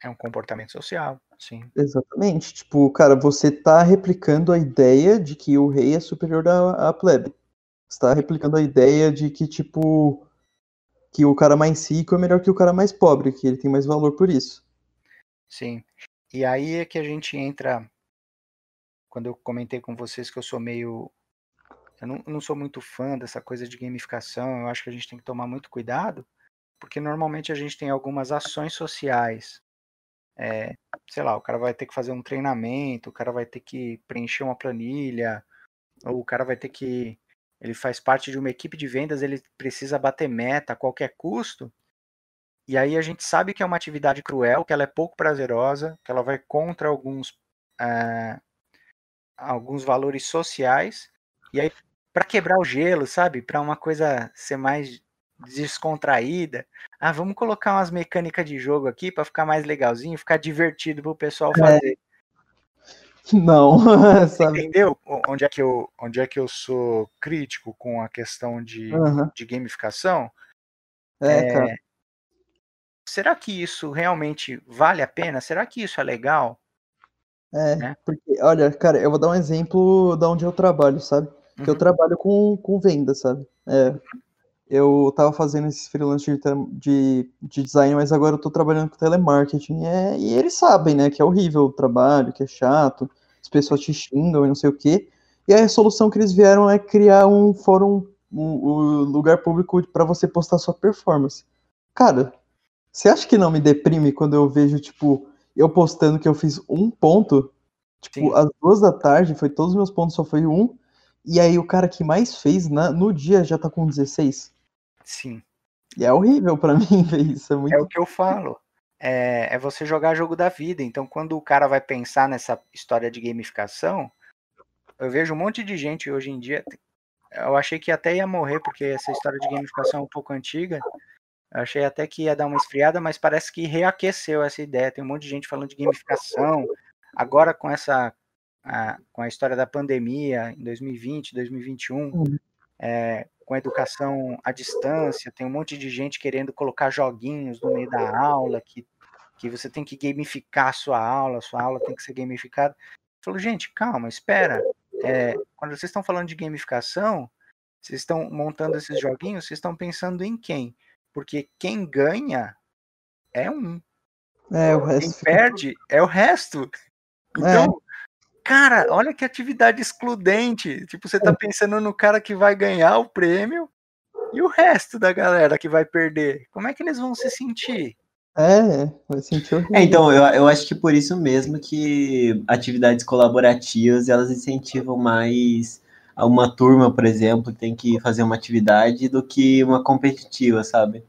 É um comportamento social, sim. Exatamente. Tipo, cara, você tá replicando a ideia de que o rei é superior à, à plebe. Você tá replicando a ideia de que, tipo, que o cara mais rico é melhor que o cara mais pobre, que ele tem mais valor por isso. Sim. E aí é que a gente entra. Quando eu comentei com vocês que eu sou meio. Eu não, não sou muito fã dessa coisa de gamificação, eu acho que a gente tem que tomar muito cuidado, porque normalmente a gente tem algumas ações sociais. É, sei lá, o cara vai ter que fazer um treinamento, o cara vai ter que preencher uma planilha, ou o cara vai ter que. Ele faz parte de uma equipe de vendas, ele precisa bater meta a qualquer custo. E aí a gente sabe que é uma atividade cruel, que ela é pouco prazerosa, que ela vai contra alguns, ah, alguns valores sociais. E aí, para quebrar o gelo, sabe? Para uma coisa ser mais descontraída, ah, vamos colocar umas mecânicas de jogo aqui para ficar mais legalzinho, ficar divertido para o pessoal fazer. Não, sabe? Entendeu? Onde é que eu, onde é que eu sou crítico com a questão de, Aham. de gamificação? É, cara. Será que isso realmente vale a pena? Será que isso é legal? É, né? porque, olha, cara, eu vou dar um exemplo da onde eu trabalho, sabe? Que eu Uhum. trabalho com, com venda, sabe? É, eu tava fazendo esses freelance de, de, de design, mas agora eu tô trabalhando com telemarketing. É, e eles sabem, né, que é horrível o trabalho, que é chato, as pessoas te xingam e não sei o quê. E aí a solução que eles vieram é criar um fórum, um, um lugar público para você postar sua performance. Cara, você acha que não me deprime quando eu vejo, tipo, eu postando que eu fiz um ponto? Tipo, Sim. às duas da tarde, foi todos os meus pontos, só foi um. E aí o cara que mais fez na- no dia já tá com 16. Sim. E é horrível pra mim ver isso. É muito. É o que eu falo. É, é você jogar jogo da vida. Então, quando o cara vai pensar nessa história de gamificação, eu vejo um monte de gente hoje em dia. Eu achei que até ia morrer, porque essa história de gamificação é um pouco antiga. Eu achei até que ia dar uma esfriada, mas parece que reaqueceu essa ideia. Tem um monte de gente falando de gamificação. Agora, com essa. A- com a história da pandemia em 2020, 2021, Uhum. é, com a educação à distância, tem um monte de gente querendo colocar joguinhos no meio da aula, que, que você tem que gamificar a sua aula, a sua aula tem que ser gamificada. Eu falo, gente, calma, espera. É, quando vocês estão falando de gamificação, vocês estão montando esses joguinhos, vocês estão pensando em quem? Porque quem ganha é um. É, o Quem resto fica. perde é o resto. Então, cara, olha que atividade excludente. Tipo, você tá pensando no cara que vai ganhar o prêmio e o resto da galera que vai perder. Como é que eles vão se sentir? É, vai sentir horrível. É, então, eu, eu acho que por isso mesmo que atividades colaborativas, elas incentivam mais a uma turma, por exemplo, que tem que fazer uma atividade do que uma competitiva, sabe?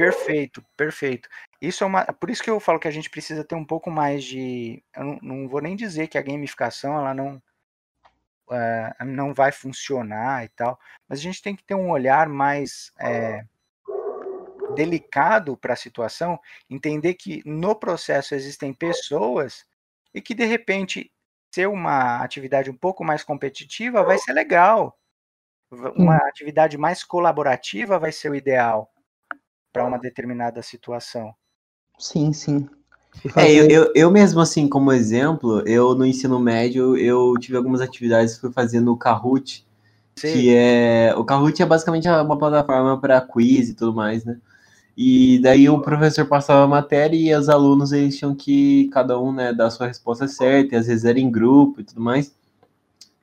Perfeito, perfeito. Isso é uma, por isso que eu falo que a gente precisa ter um pouco mais de, eu não, não vou nem dizer que a gamificação ela não eh, não vai funcionar e tal, mas a gente tem que ter um olhar mais eh, delicado para a situação, entender que no processo existem pessoas e que de repente ser uma atividade um pouco mais competitiva vai ser legal. Uma atividade mais colaborativa vai ser o ideal para uma determinada situação. Sim, sim. É, eu, eu, eu mesmo, assim, como exemplo, eu no ensino médio, eu tive algumas atividades que fui fazer no Kahoot, Sei. que é... O Kahoot é basicamente uma plataforma para quiz e tudo mais, né? E daí o professor passava a matéria e os alunos, eles tinham que, cada um, né, dar a sua resposta certa, e às vezes era em grupo e tudo mais.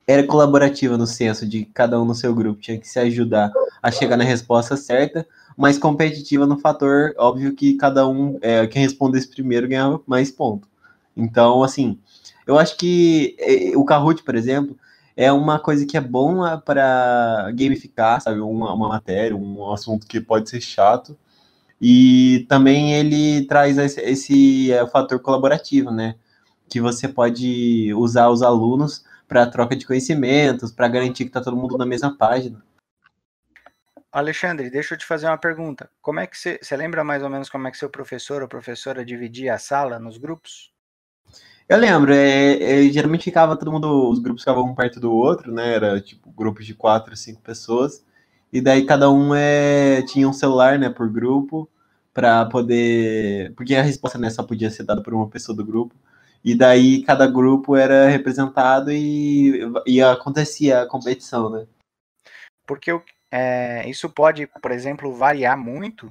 Era colaborativa no senso de cada um no seu grupo, tinha que se ajudar a chegar na resposta certa, mas competitiva no fator, óbvio que cada um, é, quem respondesse primeiro ganhava mais ponto. Então, assim, eu acho que é, o Kahoot, por exemplo, é uma coisa que é bom para gamificar, sabe, uma, uma matéria, um assunto que pode ser chato, e também ele traz esse, esse é, fator colaborativo, né? Que você pode usar os alunos para troca de conhecimentos, para garantir que está todo mundo na mesma página. Alexandre, deixa eu te fazer uma pergunta. Como é que você, você lembra mais ou menos como é que seu professor ou professora dividia a sala nos grupos? Eu lembro, é, é, geralmente ficava todo mundo, os grupos ficavam um perto do outro, né? Era tipo grupos de quatro, cinco pessoas. E daí cada um é, tinha um celular, né, por grupo, para poder. Porque a resposta né, só podia ser dada por uma pessoa do grupo. E daí cada grupo era representado e, e acontecia a competição, né? Porque é, isso pode, por exemplo, variar muito.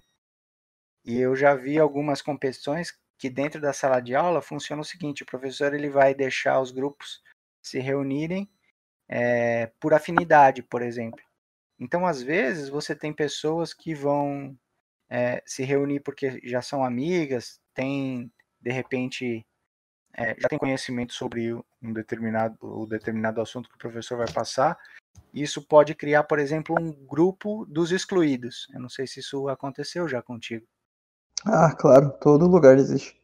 E eu já vi algumas competições que dentro da sala de aula funciona o seguinte: o professor ele vai deixar os grupos se reunirem é, por afinidade, por exemplo. Então, às vezes, você tem pessoas que vão é, se reunir porque já são amigas, tem, de repente, é, já tem conhecimento sobre um determinado, o determinado assunto que o professor vai passar. Isso pode criar, por exemplo, um grupo dos excluídos. Eu não sei se isso aconteceu já contigo. Ah, claro, todo lugar existe.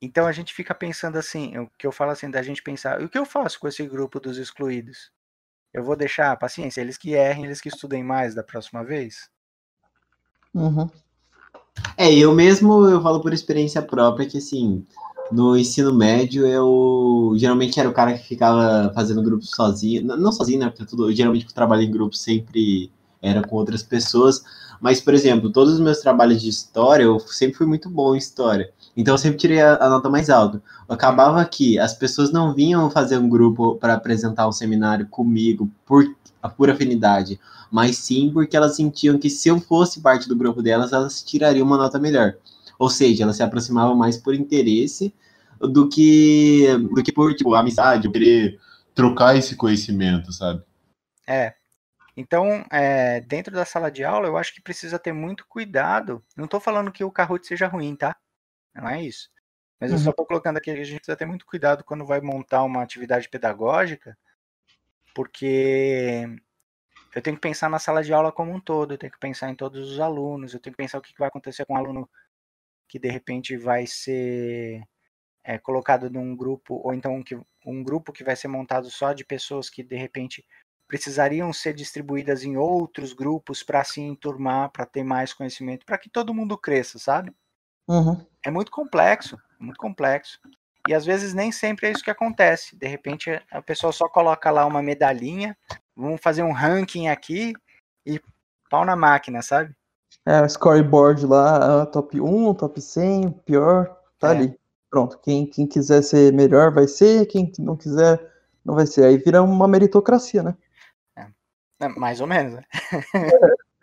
Então a gente fica pensando assim, o que eu falo assim, da gente pensar, e o que eu faço com esse grupo dos excluídos? Eu vou deixar, paciência, eles que errem, eles que estudem mais da próxima vez? Uhum. É, eu mesmo, eu falo por experiência própria que, assim, no ensino médio, eu geralmente era o cara que ficava fazendo grupos sozinho, não sozinho, né, porque tudo, geralmente eu trabalho em grupo sempre era com outras pessoas, mas, por exemplo, todos os meus trabalhos de história, eu sempre fui muito bom em história, então eu sempre tirei a, a nota mais alta. Acabava que as pessoas não vinham fazer um grupo para apresentar um seminário comigo por, por afinidade, mas sim porque elas sentiam que se eu fosse parte do grupo delas, elas tirariam uma nota melhor. Ou seja, elas se aproximavam mais por interesse do que, do que por tipo, amizade, querer trocar esse conhecimento, sabe? É. Então, é, dentro da sala de aula, eu acho que precisa ter muito cuidado. Não estou falando que o Kahoot seja ruim, tá? Não é isso. Mas eu só Uhum. estou colocando aqui que a gente precisa ter muito cuidado quando vai montar uma atividade pedagógica, porque eu tenho que pensar na sala de aula como um todo, eu tenho que pensar em todos os alunos, eu tenho que pensar o que vai acontecer com um aluno que de repente vai ser é, colocado num grupo, ou então que, um grupo que vai ser montado só de pessoas que de repente precisariam ser distribuídas em outros grupos para se enturmar, para ter mais conhecimento, para que todo mundo cresça, sabe? Uhum. É muito complexo, muito complexo. E às vezes nem sempre é isso que acontece. De repente a pessoa só coloca lá uma medalhinha, vamos fazer um ranking aqui e pau na máquina, sabe? É, o scoreboard lá, ah, top 1, top 100, pior, tá É. ali. Pronto, quem, quem quiser ser melhor vai ser, quem não quiser não vai ser. Aí vira uma meritocracia, né? É, Mais ou menos, né?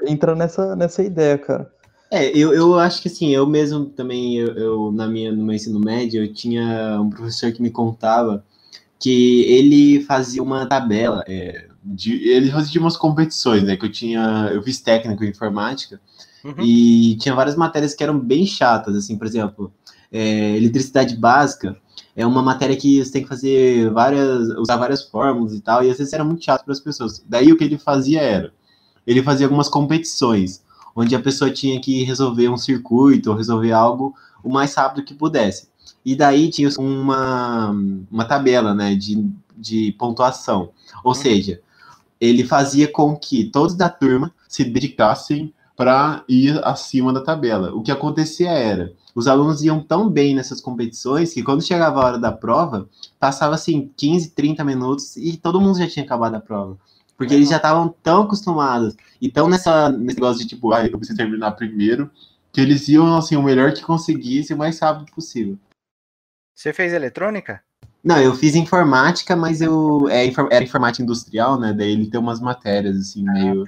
Entra nessa, nessa ideia, cara. É, eu, eu acho que assim, eu mesmo também, eu, eu, na minha, no meu ensino médio, eu tinha um professor que me contava que ele fazia uma tabela, é, de, ele fazia umas competições, né, que eu tinha, eu fiz técnico em informática, Uhum. e tinha várias matérias que eram bem chatas, assim, por exemplo, é, eletricidade básica é uma matéria que você tem que fazer várias, usar várias fórmulas e tal, e às vezes era muito chato para as pessoas. Daí o que ele fazia era, ele fazia algumas competições, onde a pessoa tinha que resolver um circuito ou resolver algo o mais rápido que pudesse. E daí tinha uma, uma tabela, né, de, de pontuação. Ou seja, ele fazia com que todos da turma se dedicassem para ir acima da tabela. O que acontecia era, os alunos iam tão bem nessas competições que quando chegava a hora da prova, passava assim 15, 30 minutos e todo mundo já tinha acabado a prova. Porque eles já estavam tão acostumados e tão nessa, nesse negócio de tipo, ah, eu preciso terminar primeiro, que eles iam assim, o melhor que conseguisse o mais rápido possível. Você fez eletrônica? Não, eu fiz informática, mas eu é, era informática industrial, né? Daí ele tem umas matérias assim meio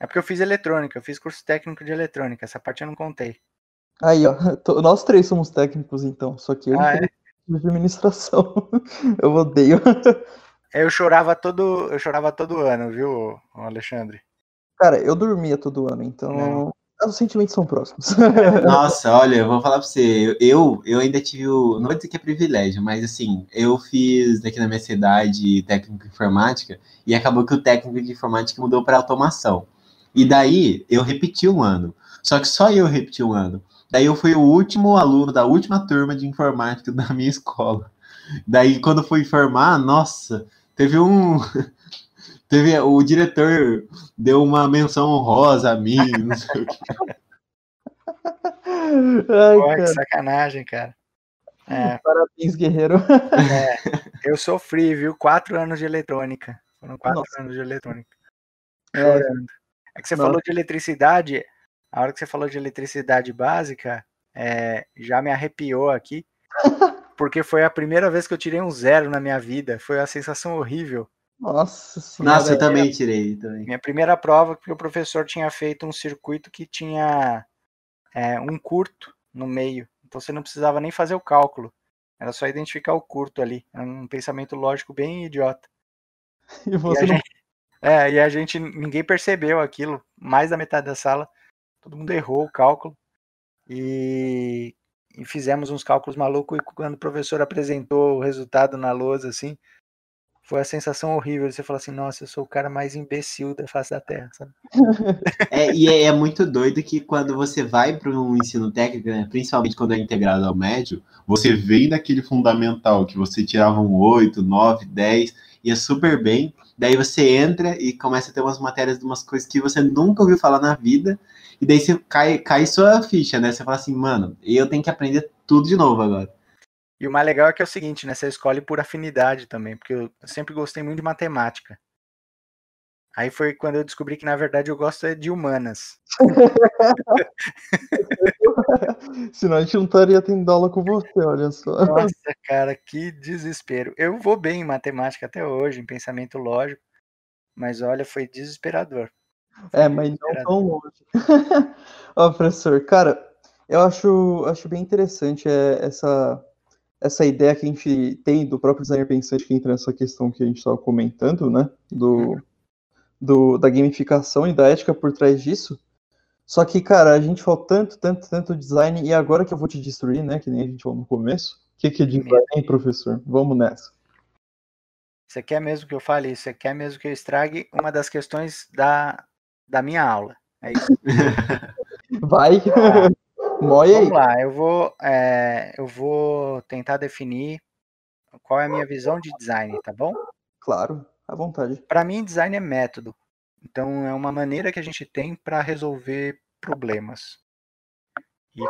É porque eu fiz eletrônica, eu fiz curso técnico de eletrônica, essa parte eu não contei. Aí, ó, to- nós três somos técnicos, então, só que eu Ah, não tenho de administração. eu odeio. Eu chorava todo, eu chorava todo ano, viu, Alexandre? Cara, eu dormia todo ano, então Não. os sentimentos são próximos. Nossa, olha, eu vou falar pra você, eu, eu ainda tive o. Não vou dizer que é privilégio, mas assim, eu fiz aqui na minha cidade técnico em informática e acabou que o técnico de informática mudou para automação. E daí eu repeti um ano. Só que só eu repeti um ano. Daí eu fui o último aluno da última turma de informática da minha escola. Daí quando fui formar, nossa, teve um. Teve, o diretor deu uma menção honrosa a mim, não sei o quê. Ai, Pô, que cara, sacanagem, cara. É, parabéns, guerreiro. eu sofri, viu? Quatro anos de eletrônica. Foram quatro Nossa. anos de eletrônica. É. Chorando. É que você falou de eletricidade, a hora que você falou de eletricidade básica, é, já me arrepiou aqui, porque foi a primeira vez que eu tirei um zero na minha vida. Foi uma sensação horrível. Nossa senhora. Nossa, eu também tirei também. Minha primeira prova, porque o professor tinha feito um circuito que tinha é, um curto no meio. Então você não precisava nem fazer o cálculo. Era só identificar o curto ali. Era um pensamento lógico bem idiota. E E você a não gente, é, e a gente, ninguém percebeu aquilo. Mais da metade da sala, todo mundo errou o cálculo. E, e fizemos uns cálculos malucos. E quando o professor apresentou o resultado na lousa, assim, foi a sensação horrível. Você fala assim: nossa, eu sou o cara mais imbecil da face da terra, sabe? É, e é, é muito doido que quando você vai para um ensino técnico, né, principalmente quando é integrado ao médio, você vem daquele fundamental que você tirava um 8, 9, 10, ia super bem. Daí você entra e começa a ter umas matérias de umas coisas que você nunca ouviu falar na vida. E daí você cai, cai sua ficha, né? Você fala assim, mano, eu tenho que aprender tudo de novo agora. E o mais legal é que é o seguinte, né? Você escolhe por afinidade também, porque eu sempre gostei muito de matemática. Aí foi quando eu descobri que, na verdade, eu gosto é de humanas. Senão a gente não estaria tendo aula com você, olha só. Nossa, cara, que desespero. Eu vou bem em matemática até hoje, em pensamento lógico, mas olha, foi desesperador. É, mas não tão longe. Ó, professor, cara, eu acho, acho bem interessante é, essa, essa ideia que a gente tem do próprio designer pensante que entra nessa questão que a gente estava comentando, né? Do, do, da gamificação e da ética por trás disso. Só que, cara, a gente falou tanto, tanto, tanto design, e agora que eu vou te destruir, né? Que nem a gente falou no começo. O que, que é design, hein, professor? Vamos nessa. Você quer mesmo que eu fale isso? Você quer mesmo que eu estrague uma das questões da, da minha aula? É isso? Vai, moia aí. Vamos lá, eu vou, é, eu vou tentar definir qual é a minha visão de design, tá bom? Claro, à vontade. Para mim, design é método. Então, é uma maneira que a gente tem para resolver problemas. E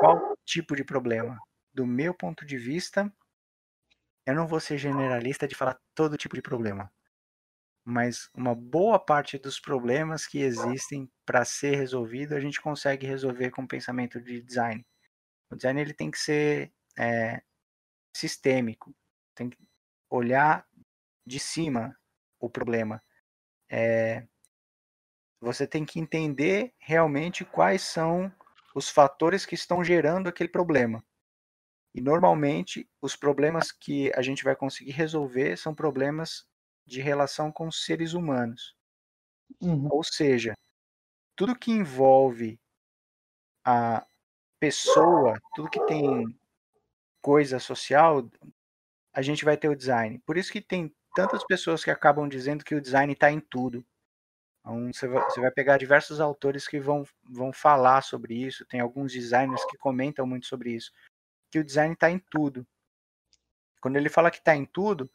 qual tipo de problema? Do meu ponto de vista, eu não vou ser generalista de falar todo tipo de problema. Mas uma boa parte dos problemas que existem para ser resolvido, a gente consegue resolver com o pensamento de design. O design ele tem que ser é, sistêmico, tem que olhar de cima o problema. É, você tem que entender realmente quais são os fatores que estão gerando aquele problema. E normalmente os problemas que a gente vai conseguir resolver são problemas de relação com os seres humanos. Uhum. Ou seja, tudo que envolve a pessoa, tudo que tem coisa social, a gente vai ter o design. Por isso que tem tantas pessoas que acabam dizendo que o design está em tudo. Então, você, vai, pegar diversos autores que vão, vão falar sobre isso. Tem alguns designers que comentam muito sobre isso. Que o design está em tudo. Quando ele fala que está em tudo,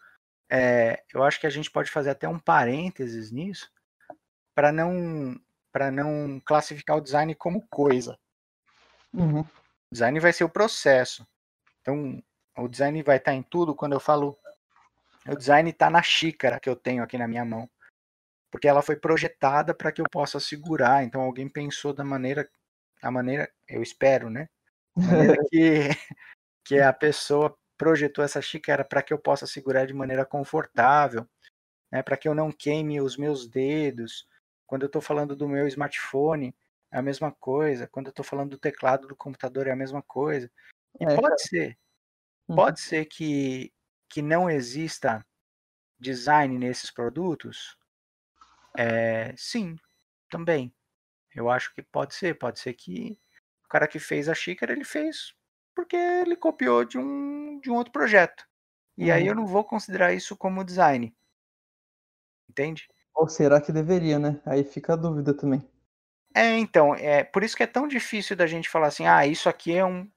é, eu acho que a gente pode fazer até um parênteses nisso para não para não classificar o design como coisa. Uhum. O design vai ser o processo. Então, o design vai estar em tudo. Quando eu falo, o design está na xícara que eu tenho aqui na minha mão, porque ela foi projetada para que eu possa segurar. Então, alguém pensou da maneira, a maneira, eu espero, né? A maneira que que a pessoa projetou essa xícara para que eu possa segurar de maneira confortável, né? Para que eu não queime os meus dedos. Quando eu estou falando do meu smartphone, é a mesma coisa. Quando eu estou falando do teclado do computador, é a mesma coisa. E É, pode ser, Uhum. pode ser que, que não exista design nesses produtos? É, sim, também. Eu acho que pode ser. Pode ser que o cara que fez a xícara, ele fez porque ele copiou de um, de um outro projeto. E aí Uhum. eu não vou considerar isso como design. Entende? Ou será que deveria, né? Aí fica a dúvida também. É, então, é por isso que é tão difícil da gente falar assim, ah, isso aqui é um.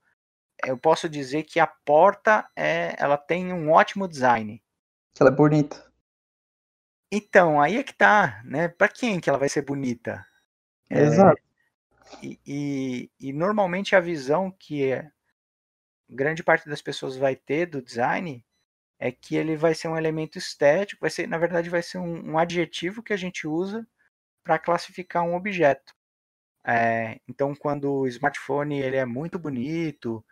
Eu posso dizer que a porta é, ela tem um ótimo design. Que ela é bonita. Então, aí é que tá, né? Para quem que ela vai ser bonita? É, Exato. E, e, e normalmente a visão que é, grande parte das pessoas vai ter do design é que ele vai ser um elemento estético, vai ser, na verdade, vai ser um, um adjetivo que a gente usa para classificar um objeto. É, então, quando o smartphone ele é muito bonito,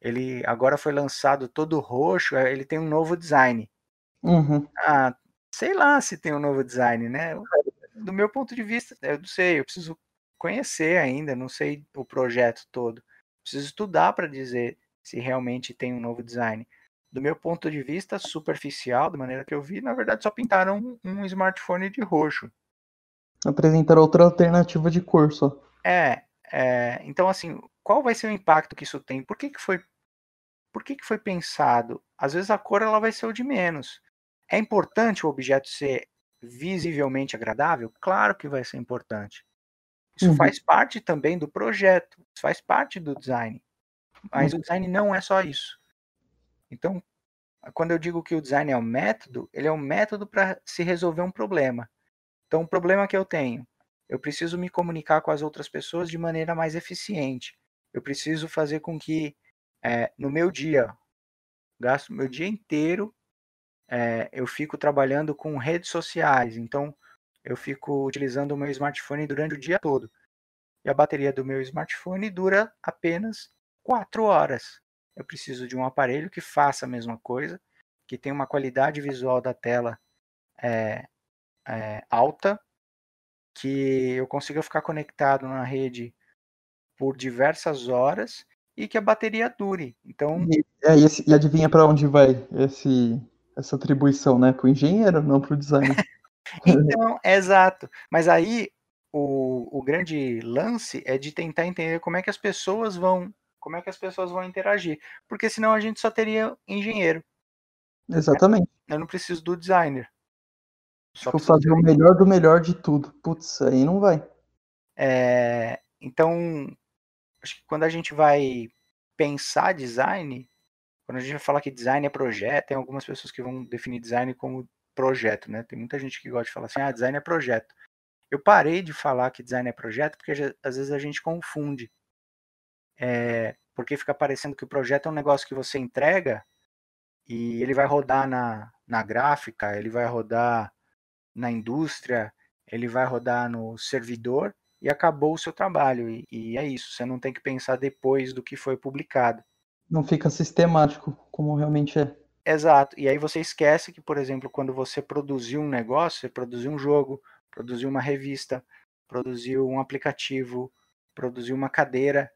ele agora foi lançado todo roxo, é, ele tem um novo design. Uhum. Ah, sei lá se tem um novo design, né? Do meu ponto de vista, eu não sei, eu preciso conhecer ainda, não sei o projeto todo. Preciso estudar para dizer se realmente tem um novo design. Do meu ponto de vista superficial, da maneira que eu vi, na verdade só pintaram um, smartphone de roxo. Apresentar outra alternativa de cor só. É, é, então assim, qual vai ser o impacto que isso tem? Por que, que foi por que, que foi pensado? Às vezes a cor ela vai ser o de menos. É importante o objeto ser visivelmente agradável? Claro que vai ser importante. Isso Uhum. faz parte também do projeto, isso faz parte do design. Mas o design não é só isso. Então, quando eu digo que o design é um método, ele é um método para se resolver um problema. Então, o problema que eu tenho, eu preciso me comunicar com as outras pessoas de maneira mais eficiente. Eu preciso fazer com que é, no meu dia, gasto meu dia inteiro, é, eu fico trabalhando com redes sociais. Então, eu fico utilizando o meu smartphone durante o dia todo. E a bateria do meu smartphone dura apenas 4 horas. Eu preciso de um aparelho que faça a mesma coisa, que tenha uma qualidade visual da tela é, é, alta, que eu consiga ficar conectado na rede por diversas horas e que a bateria dure. Então, E, é, e, esse- e adivinha pra onde vai esse, essa atribuição, né? Pro engenheiro, não pro designer. Então, exato. Mas aí o, o grande lance é de tentar entender como é que as pessoas vão, como é que as pessoas vão interagir, porque senão a gente só teria engenheiro. Exatamente. Eu não preciso do designer. Só preciso fazer o melhor do melhor de tudo. Putz, aí não vai. É, então, acho que quando a gente vai pensar design, quando a gente vai falar que design é projeto, tem algumas pessoas que vão definir design como projeto, né? Tem muita gente que gosta de falar assim, ah, design é projeto. Eu parei de falar que design é projeto porque às vezes a gente confunde. É, porque fica parecendo que o projeto é um negócio que você entrega e ele vai rodar na, na gráfica, ele vai rodar na indústria, ele vai rodar no servidor e acabou o seu trabalho. E, e é isso, você não tem que pensar depois do que foi publicado. Não fica sistemático, como realmente é. Exato. E aí você esquece que, por exemplo, quando você produziu um negócio, você produziu um jogo, produziu uma revista, produziu um aplicativo, produziu uma cadeira,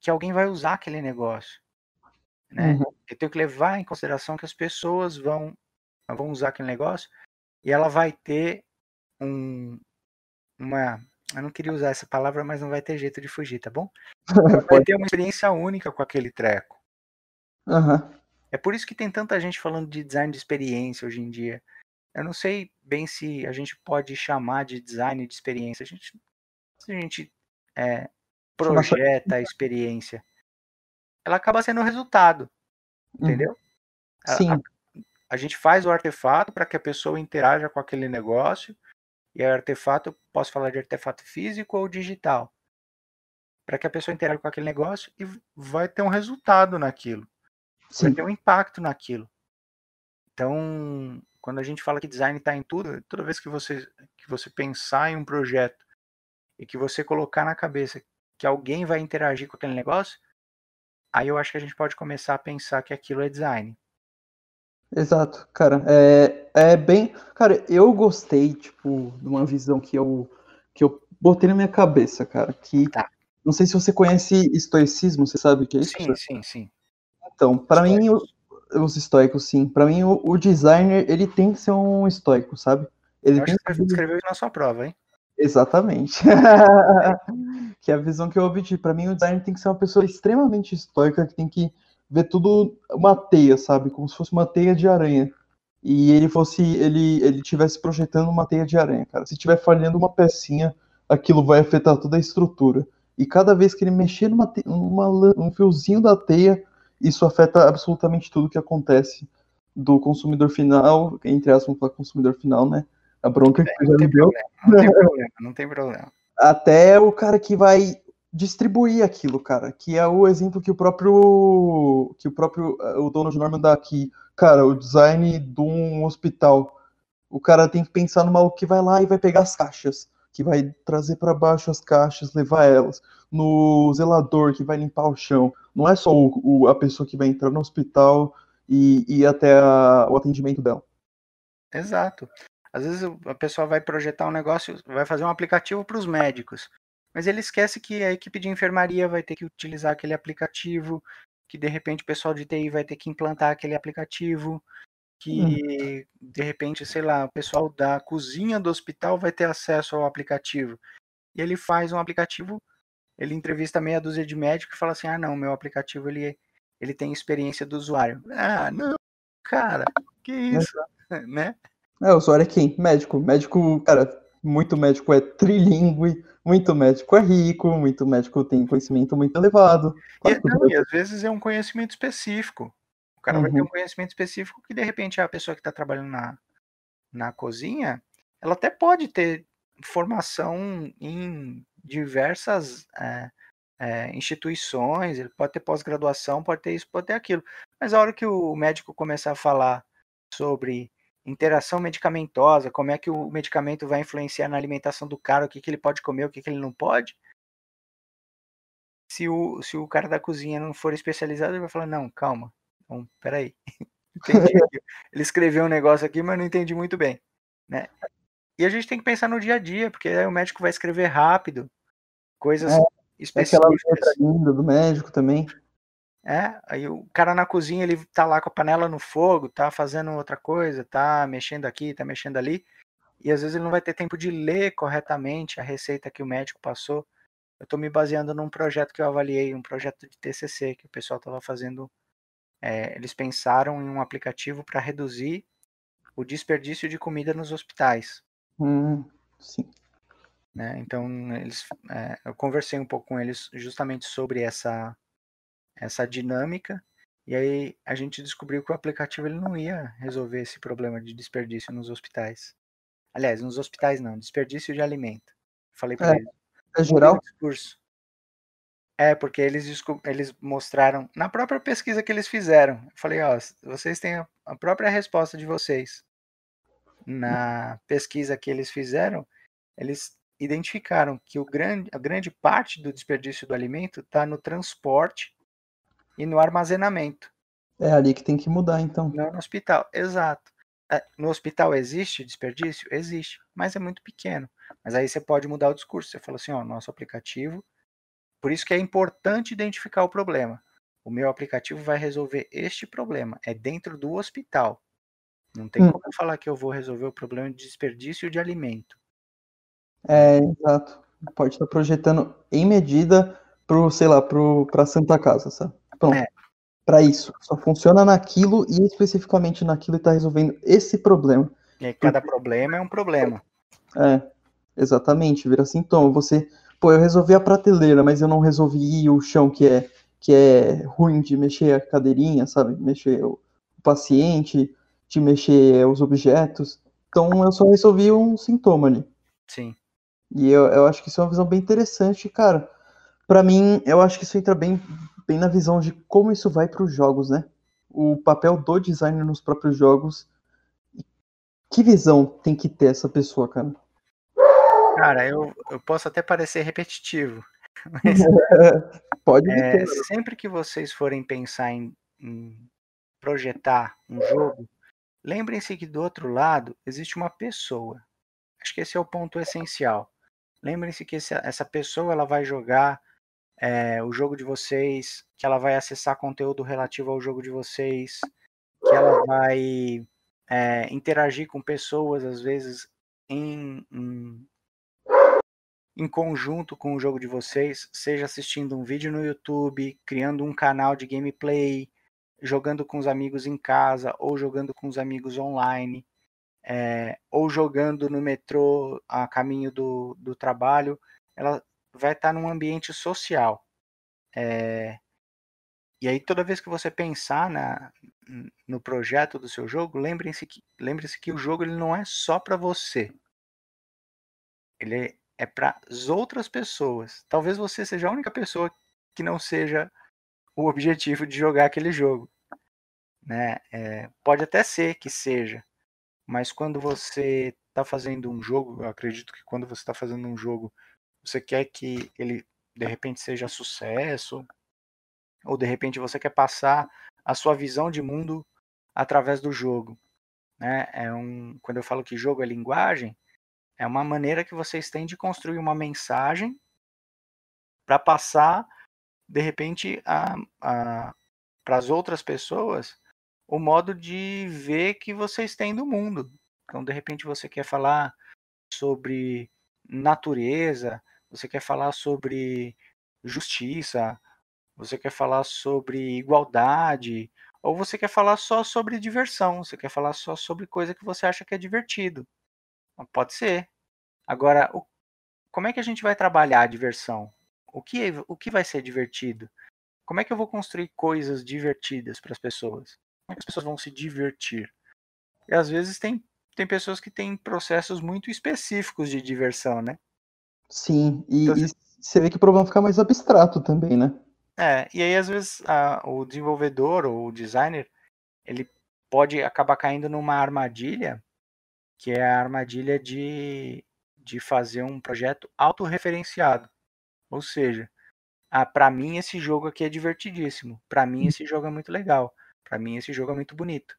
que alguém vai usar aquele negócio. Né? Uhum. Eu tenho que levar em consideração que as pessoas vão, vão usar aquele negócio e ela vai ter um, uma. Eu não queria usar essa palavra, mas não vai ter jeito de fugir, tá bom? Ela vai ter uma experiência única com aquele treco. Aham. É por isso que tem tanta gente falando de design de experiência hoje em dia. Eu não sei bem se a gente pode chamar de design de experiência. A gente, se a gente é, projeta a experiência, ela acaba sendo o resultado, Uhum. entendeu? Sim, A, a gente faz o artefato para que a pessoa interaja com aquele negócio. E o artefato, eu posso falar de artefato físico ou digital. Para que a pessoa interaja com aquele negócio e vai ter um resultado naquilo vai sim. ter um impacto naquilo. Então, quando a gente fala que design está em tudo, toda vez que você, que você pensar em um projeto e que você colocar na cabeça que alguém vai interagir com aquele negócio, aí eu acho que a gente pode começar a pensar que aquilo é design. Exato, cara. É, é bem. Cara, eu gostei, tipo, de uma visão que eu, que eu botei na minha cabeça, cara. Que. Tá. Não sei se você conhece estoicismo, você sabe o que é isso? Sim, sim, sim. Então, pra mim, os estoicos, sim. Pra mim, o, o designer, ele tem que ser um estoico, sabe? Ele Eu acho tem que você escreveu isso na sua prova, hein? Exatamente. que é a visão que eu obtive. Pra mim, o designer tem que ser uma pessoa extremamente estoica, que tem que ver tudo uma teia, sabe? Como se fosse uma teia de aranha. E ele fosse, ele, ele tivesse projetando uma teia de aranha, cara. Se tiver falhando uma pecinha, aquilo vai afetar toda a estrutura. E cada vez que ele mexer numa, lã- um fiozinho da teia, isso afeta absolutamente tudo que acontece do consumidor final, entre aspas, falar consumidor final, né? A bronca que já me deu não tem problema, não tem problema. até o cara que vai distribuir aquilo, cara, que é o exemplo que o próprio que o próprio eh, o dono de Norman dá aqui, cara, o design de um hospital. O cara tem que pensar no maluco que vai lá e vai pegar as caixas, que vai trazer para baixo as caixas, levar elas, no zelador que vai limpar o chão. Não é só o, o- a pessoa que vai entrar no hospital e e ir até a- o atendimento dela. Exato. Às vezes a pessoa vai projetar um negócio, vai fazer um aplicativo para os médicos, mas ele esquece que a equipe de enfermaria vai ter que utilizar aquele aplicativo, que de repente o pessoal de TI vai ter que implantar aquele aplicativo, que de repente, sei lá, o pessoal da cozinha do hospital vai ter acesso ao aplicativo. E ele faz um aplicativo, ele entrevista meia dúzia de médicos e fala assim: "Ah, não, meu aplicativo ele ele tem experiência do usuário". Ah, não, cara, que isso, né? É, o usuário é quem? Médico. Médico, cara, muito médico é trilingue, muito médico é rico, muito médico tem conhecimento muito elevado. Claro E, o não, e às vezes é um conhecimento específico. O cara vai ter Uhum. um conhecimento específico que de repente a pessoa que está trabalhando na, na cozinha, ela até pode ter formação em diversas é, é, instituições, ele pode ter pós-graduação, pode ter isso, pode ter aquilo. Mas a hora que o médico começar a falar sobre interação medicamentosa, como é que o medicamento vai influenciar na alimentação do cara, o que, que ele pode comer, o que, que ele não pode, se o, se o cara da cozinha não for especializado, ele vai falar, não, calma, então, peraí. Ele escreveu um negócio aqui, mas não entendi muito bem. Né? E a gente tem que pensar no dia a dia, porque aí o médico vai escrever rápido, coisas É, Aquela específicas. letra linda do médico também. É, aí o cara na cozinha, ele tá lá com a panela no fogo, tá fazendo outra coisa, tá mexendo aqui, tá mexendo ali. e às vezes ele não vai ter tempo de ler corretamente a receita que o médico passou. Eu estou me baseando num projeto que eu avaliei, um projeto de TCC que o pessoal estava fazendo. É, eles pensaram em um aplicativo para reduzir o desperdício de comida nos hospitais. Hum, sim. Né? Então, eles, é, eu conversei um pouco com eles justamente sobre essa, essa dinâmica, e aí a gente descobriu que o aplicativo ele não ia resolver esse problema de desperdício nos hospitais. Aliás, nos hospitais não, desperdício de alimento. Falei para É, eles. É geral? discurso. É, porque eles, eles mostraram, na própria pesquisa que eles fizeram, eu falei, ó, vocês têm a- a própria resposta de vocês. Na pesquisa que eles fizeram, eles identificaram que o grande, a grande parte do desperdício do alimento está no transporte e no armazenamento, É ali que tem que mudar, então. não no hospital. Exato. É, No hospital existe desperdício? Existe, mas é muito pequeno. Mas aí você pode mudar o discurso. Você fala assim, ó, nosso aplicativo. Por isso que é importante identificar o problema. O meu aplicativo vai resolver este problema. É dentro do hospital. Não tem Hum. como falar que eu vou resolver o problema de desperdício de alimento. É, exato. Pode estar projetando em medida pro, sei lá, pro, pra Santa Casa, sabe? Pronto. É. Pra isso. Só funciona naquilo e especificamente naquilo e tá resolvendo esse problema. E aí cada problema é um problema. É, exatamente, vira sintoma. Você, pô, eu resolvi a prateleira, mas eu não resolvi o chão que é que é ruim de mexer a cadeirinha, sabe? Mexer o paciente, de mexer os objetos. Então eu só resolvi um sintoma ali. Sim. E eu, eu acho que isso é uma visão bem interessante, cara. Pra mim, eu acho que isso entra bem, bem na visão de como isso vai para os jogos, né? O papel do designer nos próprios jogos. Que visão tem que ter essa pessoa, cara? Cara, eu, eu posso até parecer repetitivo, mas Pode é, ter. sempre que vocês forem pensar em, em projetar um jogo, lembrem-se que do outro lado existe uma pessoa. Acho que esse é o ponto essencial. Lembrem-se que essa pessoa ela vai jogar é, o jogo de vocês, que ela vai acessar conteúdo relativo ao jogo de vocês, que ela vai é, interagir com pessoas, às vezes, em, em, em conjunto com o jogo de vocês, seja assistindo um vídeo no YouTube, criando um canal de gameplay, jogando com os amigos em casa, ou jogando com os amigos online, é, ou jogando no metrô a caminho do, do trabalho, ela vai estar num ambiente social. É, e aí, toda vez que você pensar na, no projeto do seu jogo, lembre-se que, lembre que o jogo ele não é só para você. Ele é para as outras pessoas. Talvez você seja a única pessoa que não seja o objetivo de jogar aquele jogo. Né? É, pode até ser que seja, mas quando você está fazendo um jogo, eu acredito que quando você está fazendo um jogo, você quer que ele de repente seja sucesso, ou de repente você quer passar a sua visão de mundo através do jogo. Né? É um, quando eu falo que jogo é linguagem, é uma maneira que vocês têm de construir uma mensagem para passar, de repente, para as outras pessoas o modo de ver que vocês têm do mundo. Então, de repente, você quer falar sobre natureza, você quer falar sobre justiça, você quer falar sobre igualdade, ou você quer falar só sobre diversão, você quer falar só sobre coisa que você acha que é divertido. Pode ser. Agora, o, como é que a gente vai trabalhar a diversão? O que, o que vai ser divertido? Como é que eu vou construir coisas divertidas para as pessoas? Como é que as pessoas vão se divertir? E às vezes tem, tem pessoas que têm processos muito específicos de diversão, né? Sim, e, Então, e você vê que o problema fica mais abstrato também, né? É, e aí às vezes a, o desenvolvedor ou o designer, ele pode acabar caindo numa armadilha, que é a armadilha de, de fazer um projeto autorreferenciado. Ou seja, ah, para mim esse jogo aqui é divertidíssimo, para mim esse jogo é muito legal, para mim esse jogo é muito bonito,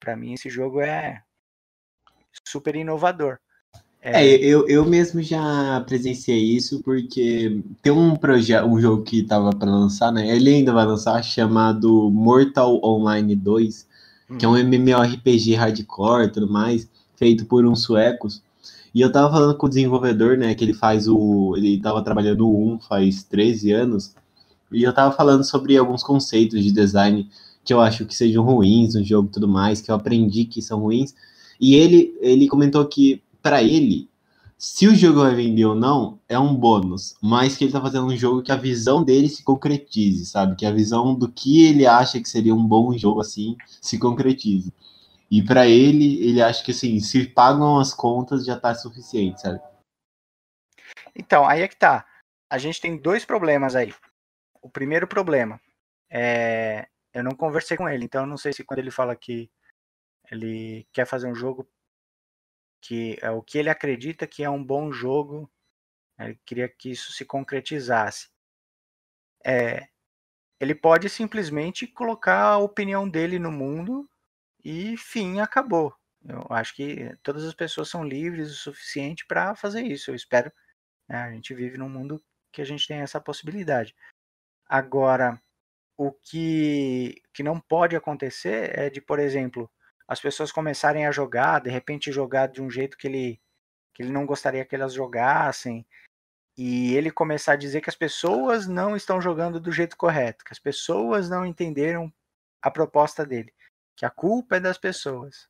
para mim esse jogo é super inovador. É, eu, eu mesmo já presenciei isso, porque tem um projeto, um jogo que tava para lançar, né? Ele ainda vai lançar, chamado Mortal Online 2, que é um MMORPG hardcore e tudo mais, feito por uns suecos. E eu tava falando com o desenvolvedor, né, que ele faz o. Ele tava trabalhando o 1 faz 13 anos, e eu tava falando sobre alguns conceitos de design que eu acho que sejam ruins no jogo e tudo mais, que eu aprendi que são ruins. E ele, ele comentou que, para ele, se o jogo vai vender ou não, é um bônus, mas que ele tá fazendo um jogo que a visão dele se concretize, sabe? Que a visão do que ele acha que seria um bom jogo assim se concretize. E para ele, ele acha que assim, se pagam as contas já tá suficiente, sabe? Então, aí é que tá. A gente tem dois problemas aí. O primeiro problema é. Eu não conversei com ele, então eu não sei se quando ele fala que ele quer fazer um jogo que é o que ele acredita que é um bom jogo, ele queria que isso se concretizasse. É, ele pode simplesmente colocar a opinião dele no mundo e fim, acabou. Eu acho que todas as pessoas são livres o suficiente para fazer isso. Eu espero. Né, a gente vive num mundo que a gente tem essa possibilidade. Agora, o que, que não pode acontecer é de, por exemplo, as pessoas começarem a jogar, de repente jogar de um jeito que ele, que ele não gostaria que elas jogassem, e ele começar a dizer que as pessoas não estão jogando do jeito correto, que as pessoas não entenderam a proposta dele, que a culpa é das pessoas.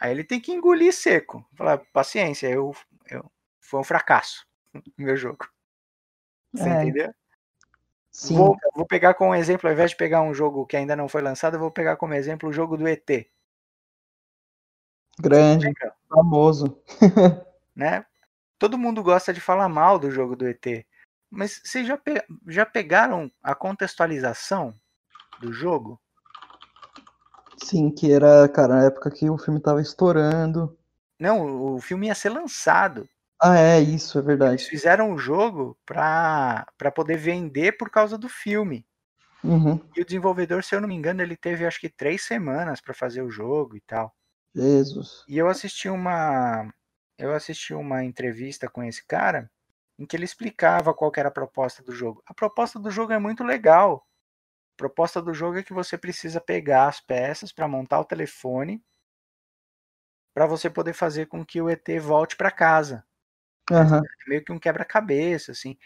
Aí ele tem que engolir seco, falar, paciência, eu, eu foi um fracasso no meu jogo. Você É. entendeu? Sim, Vou, vou pegar como exemplo, ao invés de pegar um jogo que ainda não foi lançado, eu vou pegar como exemplo o jogo do ET. Grande, Lembra? famoso. né? Todo mundo gosta de falar mal do jogo do ET, mas vocês já, pe- já pegaram a contextualização do jogo? Sim, que era, cara, na época que o filme tava estourando. Não, o filme ia ser lançado. Ah, é, isso, é Eles verdade. fizeram o jogo para poder vender por causa do filme. Uhum. E o desenvolvedor, se eu não me engano, ele teve acho que três semanas para fazer o jogo e tal. Jesus. E eu assisti uma eu assisti uma entrevista com esse cara em que ele explicava qual era a proposta do jogo. A proposta do jogo é muito legal. A proposta do jogo é que você precisa pegar as peças para montar o telefone para você poder fazer com que o ET volte para casa. É meio que um quebra-cabeça assim.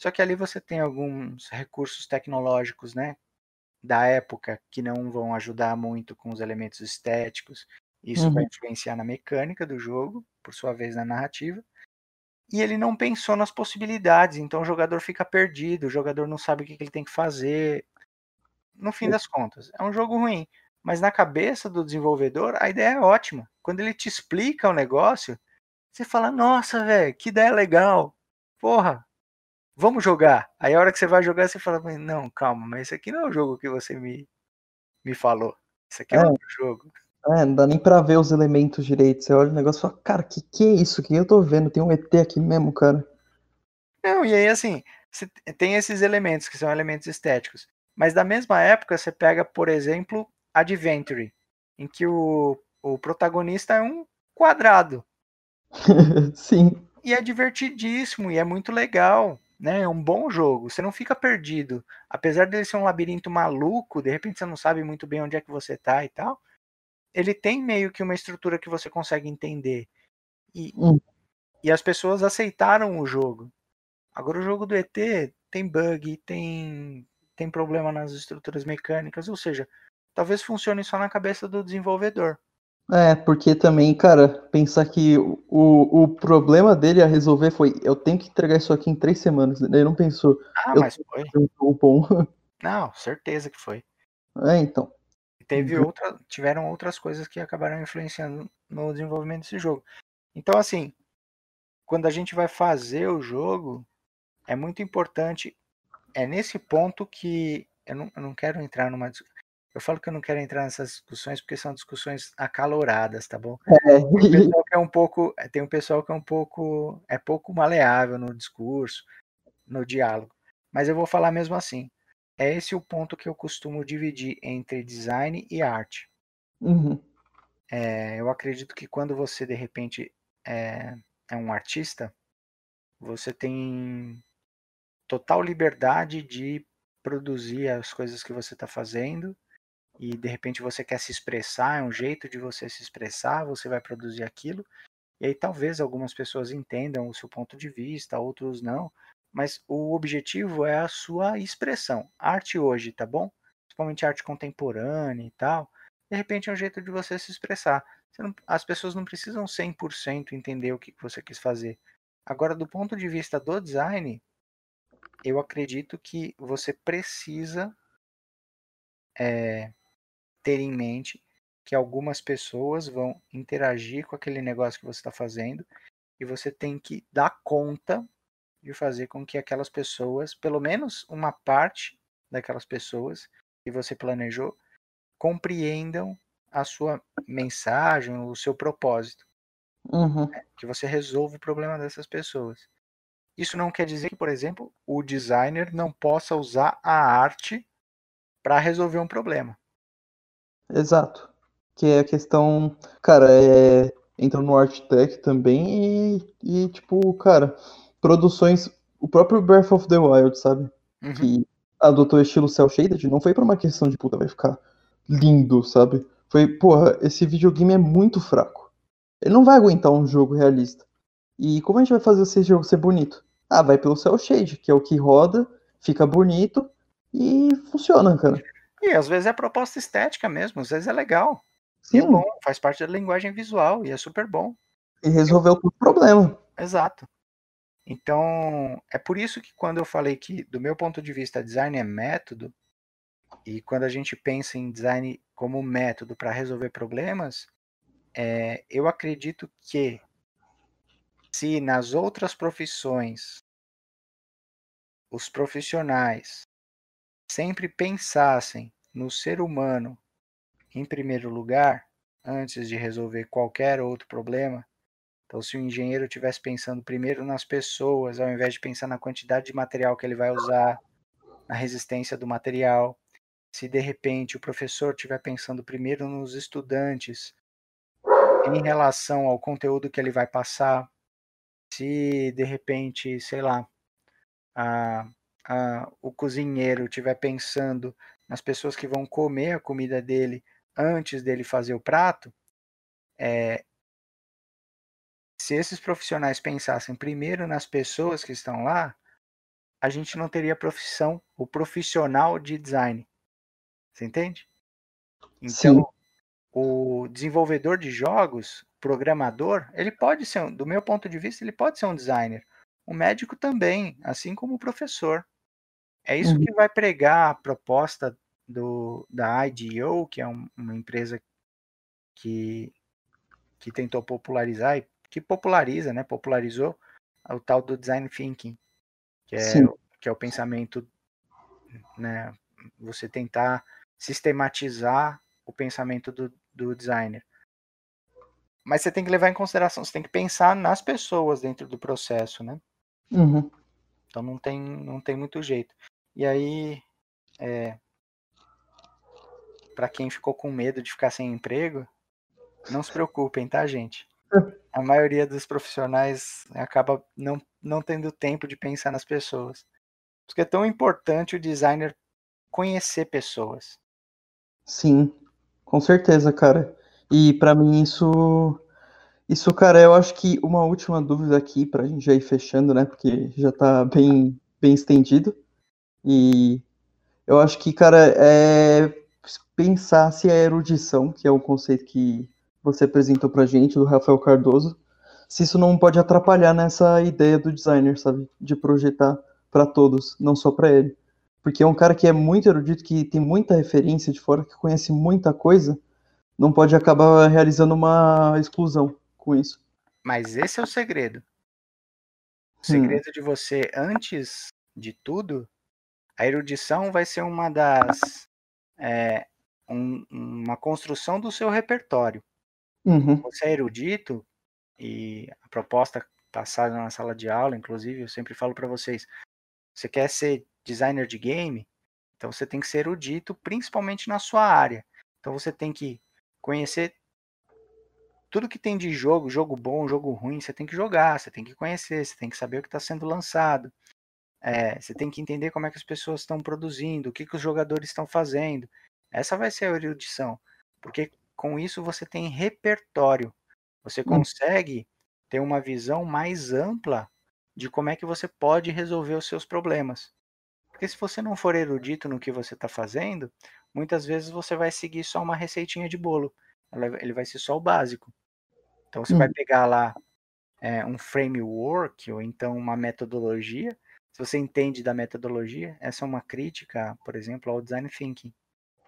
Só que ali você tem alguns recursos tecnológicos, né, da época que não vão ajudar muito com os elementos estéticos. Isso vai Uhum. influenciar na mecânica do jogo, por sua vez na narrativa. E ele não pensou nas possibilidades, então o jogador fica perdido, o jogador não sabe o que que ele tem que fazer. No fim das contas, é um jogo ruim. Mas na cabeça do desenvolvedor, a ideia é ótima. Quando ele te explica o negócio, você fala: Nossa, velho, que ideia legal. Porra, vamos jogar. Aí a hora que você vai jogar, você fala: Não, calma, mas esse aqui não é o jogo que você me, me falou. Isso aqui é É. outro jogo. É, não dá nem pra ver os elementos direito. Você olha o negócio e fala, cara, que que é isso? Que eu tô vendo? Tem um ET aqui mesmo, cara. Não, e aí assim, tem esses elementos que são elementos estéticos. Mas da mesma época, você pega, por exemplo, Adventure, em que o, o protagonista é um quadrado. Sim. E é divertidíssimo e é muito legal, né? É um bom jogo. Você não fica perdido. Apesar dele ser um labirinto maluco, de repente você não sabe muito bem onde é que você tá e tal. Ele tem meio que uma estrutura que você consegue entender. E, Hum. e as pessoas aceitaram o jogo. Agora o jogo do ET tem bug, tem, tem problema nas estruturas mecânicas, ou seja, talvez funcione só na cabeça do desenvolvedor. É, porque também, cara, pensar que o, o problema dele a resolver foi eu tenho que entregar isso aqui em três semanas. Ele não pensou, Ah, mas foi. um bom. Não, certeza que foi. É, então. Teve Uhum. outra, tiveram outras coisas que acabaram influenciando no desenvolvimento desse jogo. Então, assim, quando a gente vai fazer o jogo, é muito importante. É nesse ponto que eu não, eu não quero entrar numa. Eu falo que eu não quero entrar nessas discussões porque são discussões acaloradas, tá bom? É, Tem um pessoal que é um pouco, tem um pessoal que é um pouco, é pouco maleável no discurso, no diálogo. Mas eu vou falar mesmo assim. É esse o ponto que eu costumo dividir entre design e arte. Uhum. É, eu acredito que quando você de repente é, é um artista, você tem total liberdade de produzir as coisas que você está fazendo e de repente você quer se expressar, é um jeito de você se expressar, você vai produzir aquilo E aí talvez algumas pessoas entendam o seu ponto de vista, outros não, mas o objetivo é a sua expressão. Arte hoje, tá bom? Principalmente arte contemporânea e tal. De repente é um jeito de você se expressar. Você não- as pessoas não precisam 100% entender o que você quis fazer. Agora, do ponto de vista do design, eu acredito que você precisa é, ter em mente que algumas pessoas vão interagir com aquele negócio que você está fazendo e você tem que dar conta de fazer com que aquelas pessoas, pelo menos uma parte daquelas pessoas que você planejou, compreendam a sua mensagem, o seu propósito Uhum. que você resolva o problema dessas pessoas. Isso não quer dizer que, por exemplo, o designer não possa usar a arte para resolver um problema. Exato. Que é a questão, cara, é, entra no Art Tech também e, e, tipo, cara, produções, o próprio Breath of the Wild, sabe? Uhum. Que adotou estilo cel shaded, não foi pra uma questão de puta, vai ficar lindo, sabe? Foi, porra, esse videogame é muito fraco. Ele não vai aguentar um jogo realista. E como a gente vai fazer esse jogo ser bonito? Ah, vai pelo cel shade, que é o que roda, fica bonito e funciona, cara. E às vezes é proposta estética mesmo, às vezes é legal. E Sim, é bom, faz parte da linguagem visual e é super bom. e resolveu todo o problema. Exato. Então, é por isso que quando eu falei que, do meu ponto de vista, design é método, e quando a gente pensa em design como método para resolver problemas, é, eu acredito que se nas outras profissões os profissionais sempre pensassem no ser humano em primeiro lugar, antes de resolver qualquer outro problema, então, se o engenheiro estivesse pensando primeiro nas pessoas, ao invés de pensar na quantidade de material que ele vai usar, na resistência do material, se de repente o professor estiver pensando primeiro nos estudantes, em relação ao conteúdo que ele vai passar, se de repente, sei lá, a, a, o cozinheiro estiver pensando nas pessoas que vão comer a comida dele antes dele fazer o prato, é, se esses profissionais pensassem primeiro nas pessoas que estão lá, a gente não teria profissão, o profissional de design. Você entende? Então, Sim. o desenvolvedor de jogos, programador, ele pode ser, do meu ponto de vista, ele pode ser um designer. O médico também, assim como o professor. É isso Uhum. que vai pregar a proposta do, da IDEO, que é um- uma empresa que, que tentou popularizar e que populariza, né, popularizou o tal do design thinking, que é, Sim. que é o pensamento, né, você tentar sistematizar o pensamento do, do designer. Mas você tem que levar em consideração, você tem que pensar nas pessoas dentro do processo, né? Uhum. Então não tem, não tem muito jeito. E aí, é, para quem ficou com medo de ficar sem emprego, não se preocupem, tá, gente? A maioria dos profissionais acaba não, não tendo tempo de pensar nas pessoas. Porque é tão importante o designer conhecer pessoas. Sim, com certeza, cara. E pra mim isso, isso, cara, eu acho que uma última dúvida aqui pra gente já ir fechando, né? Porque já tá bem, bem estendido. E eu acho que, cara, é pensar se a erudição, que é o conceito que você apresentou pra gente, do Rafael Cardoso, se isso não pode atrapalhar nessa ideia do designer, sabe? De projetar pra todos, não só pra ele. Porque é um cara que é muito erudito, que tem muita referência de fora, que conhece muita coisa, não pode acabar realizando uma exclusão com isso. Mas esse é o segredo. O Hum. segredo de você, antes de tudo, a erudição vai ser uma das. é, um- uma construção do seu repertório. Uhum, Você é erudito, e a proposta passada na sala de aula, inclusive, eu sempre falo para vocês: você quer ser designer de game? Então você tem que ser erudito, principalmente na sua área. Então você tem que conhecer tudo que tem de jogo, jogo bom, jogo ruim, você tem que jogar, você tem que conhecer, você tem que saber o que está sendo lançado. É, você tem que entender como é que as pessoas estão produzindo, o que, que os jogadores estão fazendo. Essa vai ser a erudição, porque com isso você tem repertório. Você Hum. consegue ter uma visão mais ampla de como é que você pode resolver os seus problemas. Porque se você não for erudito no que você está fazendo, muitas vezes você vai seguir só uma receitinha de bolo. Ele vai ser só o básico. Então você vai Uhum. pegar lá é, um framework ou então uma metodologia. Se você entende da metodologia, essa é uma crítica, por exemplo, ao design thinking.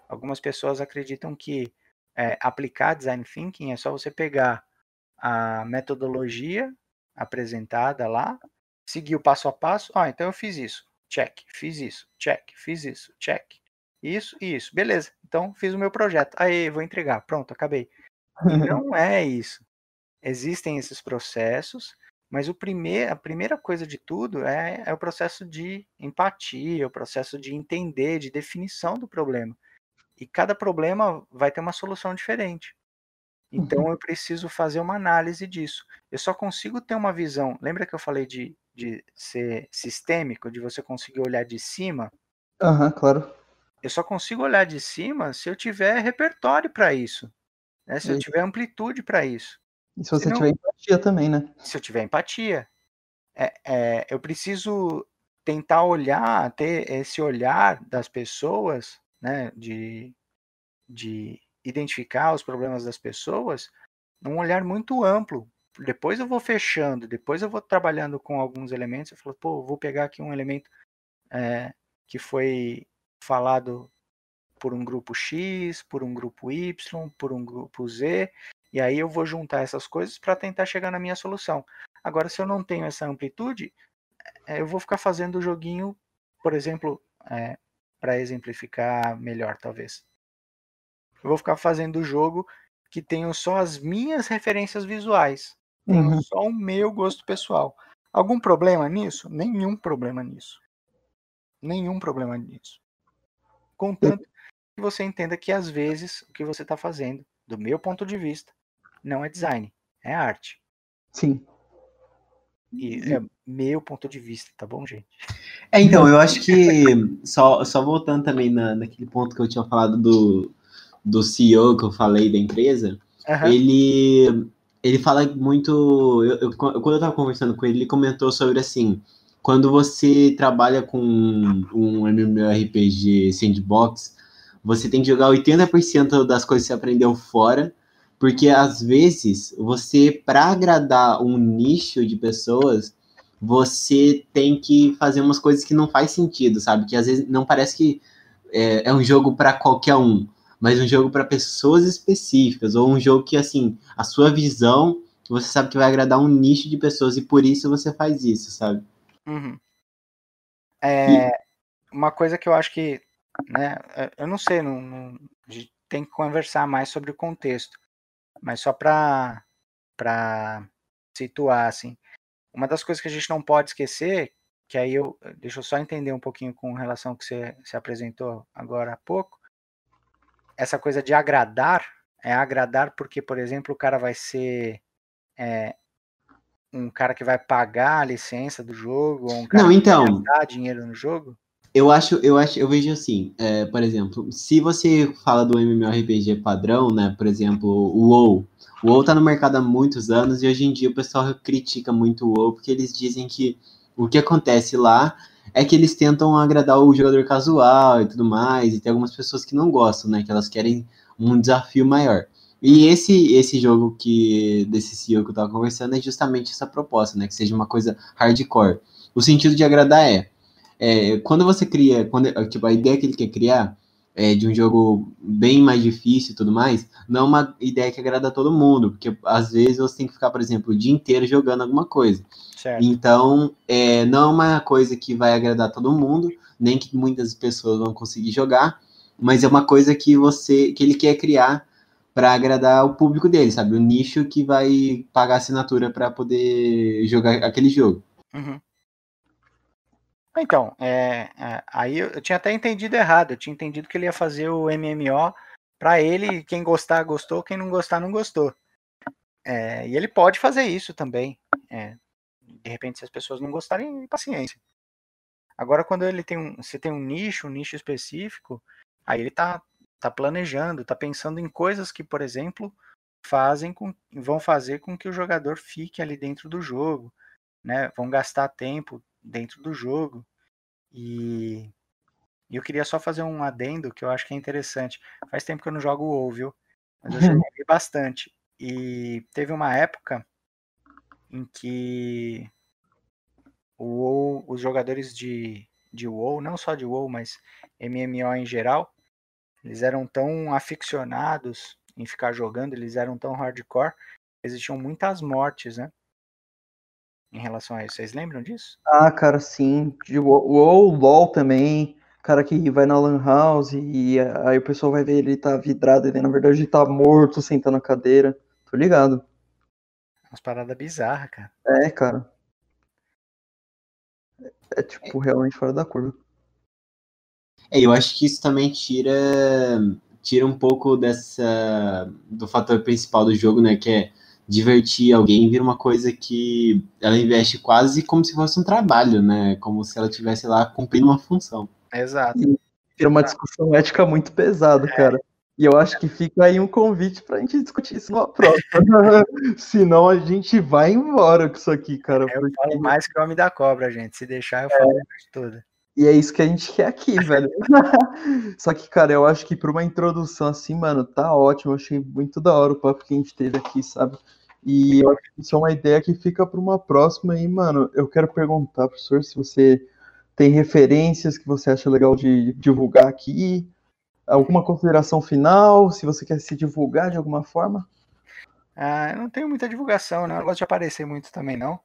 Algumas pessoas acreditam que é, aplicar design thinking é só você pegar a metodologia apresentada lá, seguir o passo a passo. Ah, então eu fiz isso, check, fiz isso, check, fiz isso, check. Isso e isso, beleza. Então fiz o meu projeto. Aí, vou entregar, pronto, acabei. Não é isso. Existem esses processos, mas o primeir, a primeira coisa de tudo é, é o processo de empatia, o processo de entender, de definição do problema. E cada problema vai ter uma solução diferente. Então eu preciso fazer uma análise disso. Eu só consigo ter uma visão. Lembra que eu falei de, de ser sistêmico, de você conseguir olhar de cima? Aham, claro. Eu só consigo olhar de cima se eu tiver repertório para isso. Né? Se eu E- tiver amplitude para isso. E se você não- tiver empatia também, né? se eu tiver empatia. É, é, eu preciso tentar olhar, ter esse olhar das pessoas, né, de, de identificar os problemas das pessoas, num olhar muito amplo. Depois eu vou fechando, depois eu vou trabalhando com alguns elementos. Eu falo, pô, vou pegar aqui um elemento é, que foi falado por um grupo X, por um grupo Y, por um grupo Z, e aí eu vou juntar essas coisas para tentar chegar na minha solução. Agora, se eu não tenho essa amplitude, eh, eu vou ficar fazendo o joguinho, por exemplo, para exemplificar melhor, talvez. Eu vou ficar fazendo o jogo que tenho só as minhas referências visuais, tenho Uhum. só o meu gosto pessoal. Algum problema nisso? Nenhum problema nisso. Nenhum problema nisso. Contanto que você entenda que às vezes o que você está fazendo, do meu ponto de vista, não é design, é arte. Sim. E é meu ponto de vista, tá bom, gente? É, então, eu acho que, só, só voltando também na, naquele ponto que eu tinha falado do, do CEO que eu falei da empresa, Aham. ele, ele fala muito. Eu, eu- quando eu tava conversando com ele, ele comentou sobre assim: quando você trabalha com um MMORPG sandbox, você tem que jogar 80% das coisas que você aprendeu fora, porque às vezes você, para agradar um nicho de pessoas, você tem que fazer umas coisas que não faz sentido, sabe? Que às vezes não parece que é, é um jogo para qualquer um mas um jogo para pessoas específicas, ou um jogo que, assim, a sua visão, você sabe que vai agradar um nicho de pessoas e por isso você faz isso, sabe? Uhum. É, uma coisa que eu acho que, né, é, eu não sei, não, não- a gente tem que conversar mais sobre o contexto, mas só para situar assim, uma das coisas que a gente não pode esquecer, que aí eu deixa eu só entender um pouquinho com relação ao que você se apresentou agora há pouco, essa coisa de agradar é agradar porque, por exemplo, o cara vai ser é, um cara que vai pagar a licença do jogo, ou um cara Não, que vai então, gastar dinheiro no jogo. Eu acho, eu acho, eu vejo assim, é, por exemplo, se você fala do MMORPG padrão, né, por exemplo, o WoW, o WoW tá no mercado há muitos anos e hoje em dia o pessoal critica muito o WoW porque eles dizem que o que acontece lá é que eles tentam agradar o jogador casual e tudo mais, e tem algumas pessoas que não gostam, né, que elas querem um desafio maior. E esse esse jogo que desse CEO que eu tava conversando é justamente essa proposta, né, que seja uma coisa hardcore. O sentido de agradar é é, quando você cria, quando, tipo, a ideia que ele quer criar é, de um jogo bem mais difícil e tudo mais, não é uma ideia que agrada a todo mundo, porque às vezes você tem que ficar, por exemplo, o dia inteiro jogando alguma coisa. Certo. Então, é, não é uma coisa que vai agradar todo mundo, nem que muitas pessoas vão conseguir jogar, mas é uma coisa que você, que ele quer criar para agradar o público dele, sabe? O nicho que vai pagar assinatura para poder jogar aquele jogo. Uhum. Então, é, é, aí eu, eu tinha até entendido errado. Eu tinha entendido que ele ia fazer o MMO para ele, quem gostar, gostou, quem não gostar, não gostou. É, e ele pode fazer isso também. é, de repente, se as pessoas não gostarem, paciência. Agora, quando ele tem um, você tem um nicho, um nicho específico, aí ele tá, tá planejando, tá pensando em coisas que, por exemplo, fazem com, vão fazer com que o jogador fique ali dentro do jogo, né? Vão gastar tempo dentro do jogo. E, eu queria só fazer um adendo que eu acho que é interessante. Faz tempo que eu não jogo o WoW, viu? Mas eu joguei bastante. E teve uma época em que o WoW, os jogadores de, de WoW, não só de WoW, mas MMO em geral, eles eram tão aficionados em ficar jogando, eles eram tão hardcore, existiam muitas mortes, né? Em relação a isso. Vocês lembram disso? Ah, cara, sim. WoW, LoL também. Cara que vai na Lan House e aí o pessoal vai ver ele tá vidrado, ele na verdade ele tá morto, sentando na cadeira. Tô ligado. Umas paradas bizarras, cara. É, cara. É tipo realmente fora da curva. É, eu acho que isso também tira tira um pouco dessa do fator principal do jogo, né, que é divertir alguém, vira uma coisa que ela investe quase como se fosse um trabalho, né, como se ela tivesse lá cumprindo uma função. Exato. Vira uma discussão ética muito pesada, cara. E eu acho que fica aí um convite pra gente discutir isso numa próxima. Senão a gente vai embora com isso aqui, cara. Eu porque- falo mais que o homem da cobra, gente. Se deixar, eu falo de tudo. E é isso que a gente quer aqui, velho. Só que, cara, eu acho que pra uma introdução assim, mano, tá ótimo. Eu achei muito da hora o papo que a gente teve aqui, sabe? E eu acho que isso é uma ideia que fica pra uma próxima aí, mano. Eu quero perguntar, professor, se você tem referências que você acha legal de divulgar aqui. Alguma consideração final? Se você quer se divulgar de alguma forma? Ah, eu não tenho muita divulgação, né? Eu não gosto de aparecer muito também, não.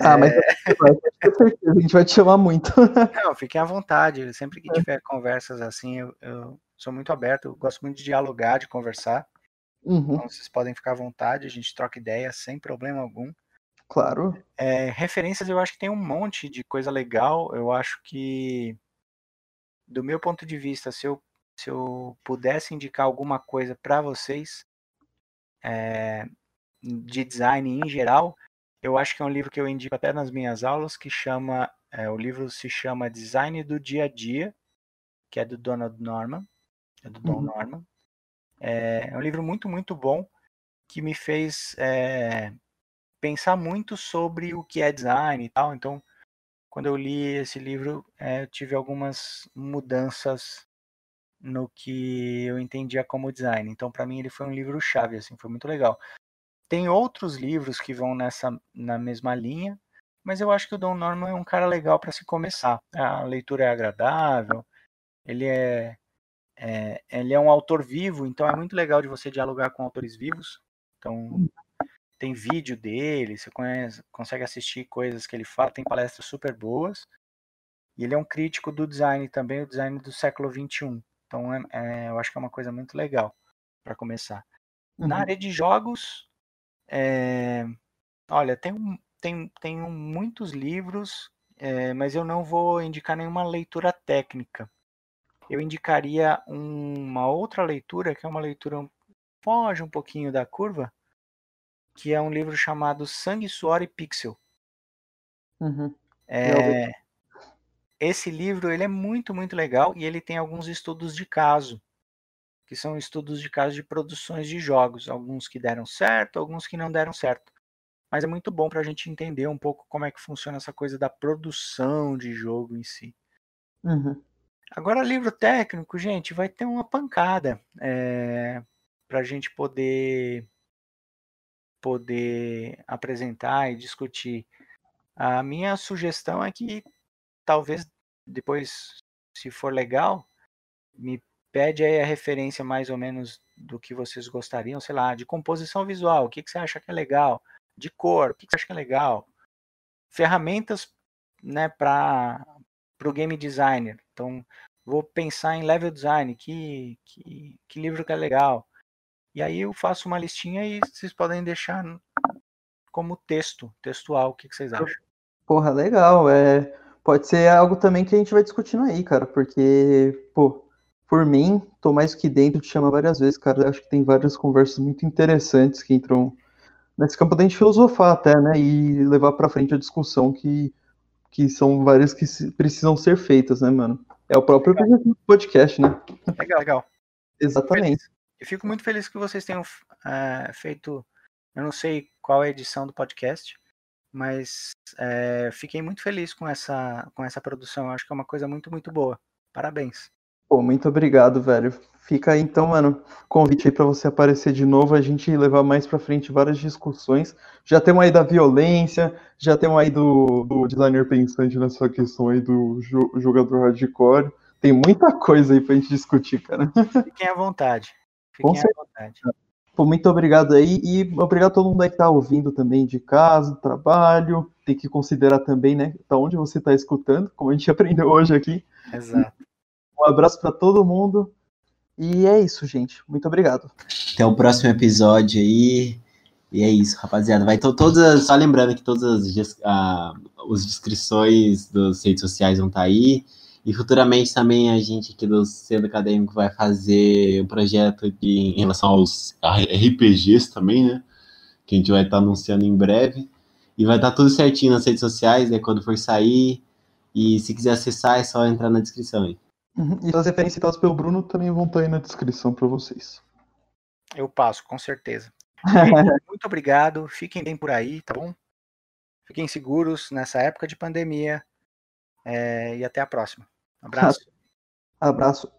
Ah, mas ter certeza, a gente vai te chamar muito. Não, fiquem à vontade. Sempre que tiver conversas assim, eu, eu sou muito aberto. Eu gosto muito de dialogar, de conversar. Uhum, Então vocês podem ficar à vontade. A gente troca ideias sem problema algum. claro. É, referências, eu acho que tem um monte de coisa legal. Eu acho que, do meu ponto de vista, se eu, se eu pudesse indicar alguma coisa para vocês é, de design em geral, eu acho que é um livro que eu indico até nas minhas aulas, que chama, é, o livro se chama Design do Dia a Dia, que é do Donald Norman, é do Don Uhum. Norman. É, é um livro muito, muito bom, que me fez é, pensar muito sobre o que é design e tal. Então, quando eu li esse livro, eu tive algumas mudanças no que eu entendia como design. Então, para mim, ele foi um livro chave, assim, foi muito legal. Tem outros livros que vão nessa na mesma linha, mas eu acho que o Don Norman é um cara legal para se começar. A leitura é agradável, ele é, é- ele é um autor vivo, então é muito legal de você dialogar com autores vivos. Então, tem vídeo dele, você conhece- consegue assistir coisas que ele fala, tem palestras super boas. E ele é um crítico do design também, o design do século XXI. Então, é- é, eu acho que é uma coisa muito legal para começar. Na Uhum. área de jogos, é, olha, tem, um- tem, tem um- muitos livros, é, mas eu não vou indicar nenhuma leitura técnica. Eu indicaria uma outra leitura, que é uma leitura foge um pouquinho da curva, que é um livro chamado Sangue, Suor e Pixel. Uhum. É, esse livro ele é muito, muito legal e ele tem alguns estudos de caso, que são estudos de caso de produções de jogos, alguns que deram certo, alguns que não deram certo. Mas é muito bom para a gente entender um pouco como é que funciona essa coisa da produção de jogo em si. Uhum. Agora, livro técnico, gente, vai ter uma pancada para a gente poder poder apresentar e discutir. A minha sugestão é que talvez depois, se for legal, me pede aí a referência mais ou menos do que vocês gostariam, sei lá, de composição visual, o que, que você acha que é legal, de cor, o que, que você acha que é legal, ferramentas né, para o game designer. Então, vou pensar em level design, que, que, que livro que é legal. E aí eu faço uma listinha e vocês podem deixar como texto, textual, o que, que vocês acham? Porra, legal. É, pode ser algo também que a gente vai discutindo aí, cara, porque, pô, por mim, tô mais que dentro, te chama várias vezes, cara. Eu acho que tem várias conversas muito interessantes que entram nesse campo da gente filosofar até, né? E levar pra frente a discussão que, que são várias que precisam ser feitas, né, mano? É o próprio do podcast, né? Legal, legal. Exatamente. Eu fico muito feliz que vocês tenham é, feito. Eu não sei qual é a edição do podcast, mas é, fiquei muito feliz com essa, com essa produção. Acho que é uma coisa muito, muito boa. Parabéns. Pô, muito obrigado, velho. Fica aí então, mano, convite aí pra você aparecer de novo, a gente levar mais pra frente várias discussões. Já temos aí da violência, já temos aí do, do designer pensante nessa questão aí do jo jogador hardcore. Tem muita coisa aí pra gente discutir, cara. Fiquem à vontade. Com Fiquem à vontade. Pô, muito obrigado aí e obrigado a todo mundo aí que tá ouvindo também de casa, do trabalho. Tem que considerar também, né, da onde você tá escutando, como a gente aprendeu hoje aqui. Exato. Um abraço pra todo mundo. E é isso, gente. Muito obrigado. Até o próximo episódio aí. E é isso, rapaziada. Vai to todas. Só lembrando que todas as as descrições das redes sociais vão estar aí. E futuramente também a gente aqui do Centro Acadêmico vai fazer um projeto de, em relação aos RPGs também, né? Que a gente vai estar anunciando em breve. E vai estar tudo certinho nas redes sociais, né? Quando for sair. E se quiser acessar, é só entrar na descrição aí. Uhum. E as referências citadas pelo Bruno também vão estar aí na descrição pra vocês. Eu passo, com certeza. Muito obrigado. Fiquem bem por aí, tá bom? Fiquem seguros nessa época de pandemia. é, e até a próxima. Abraço. Abraço.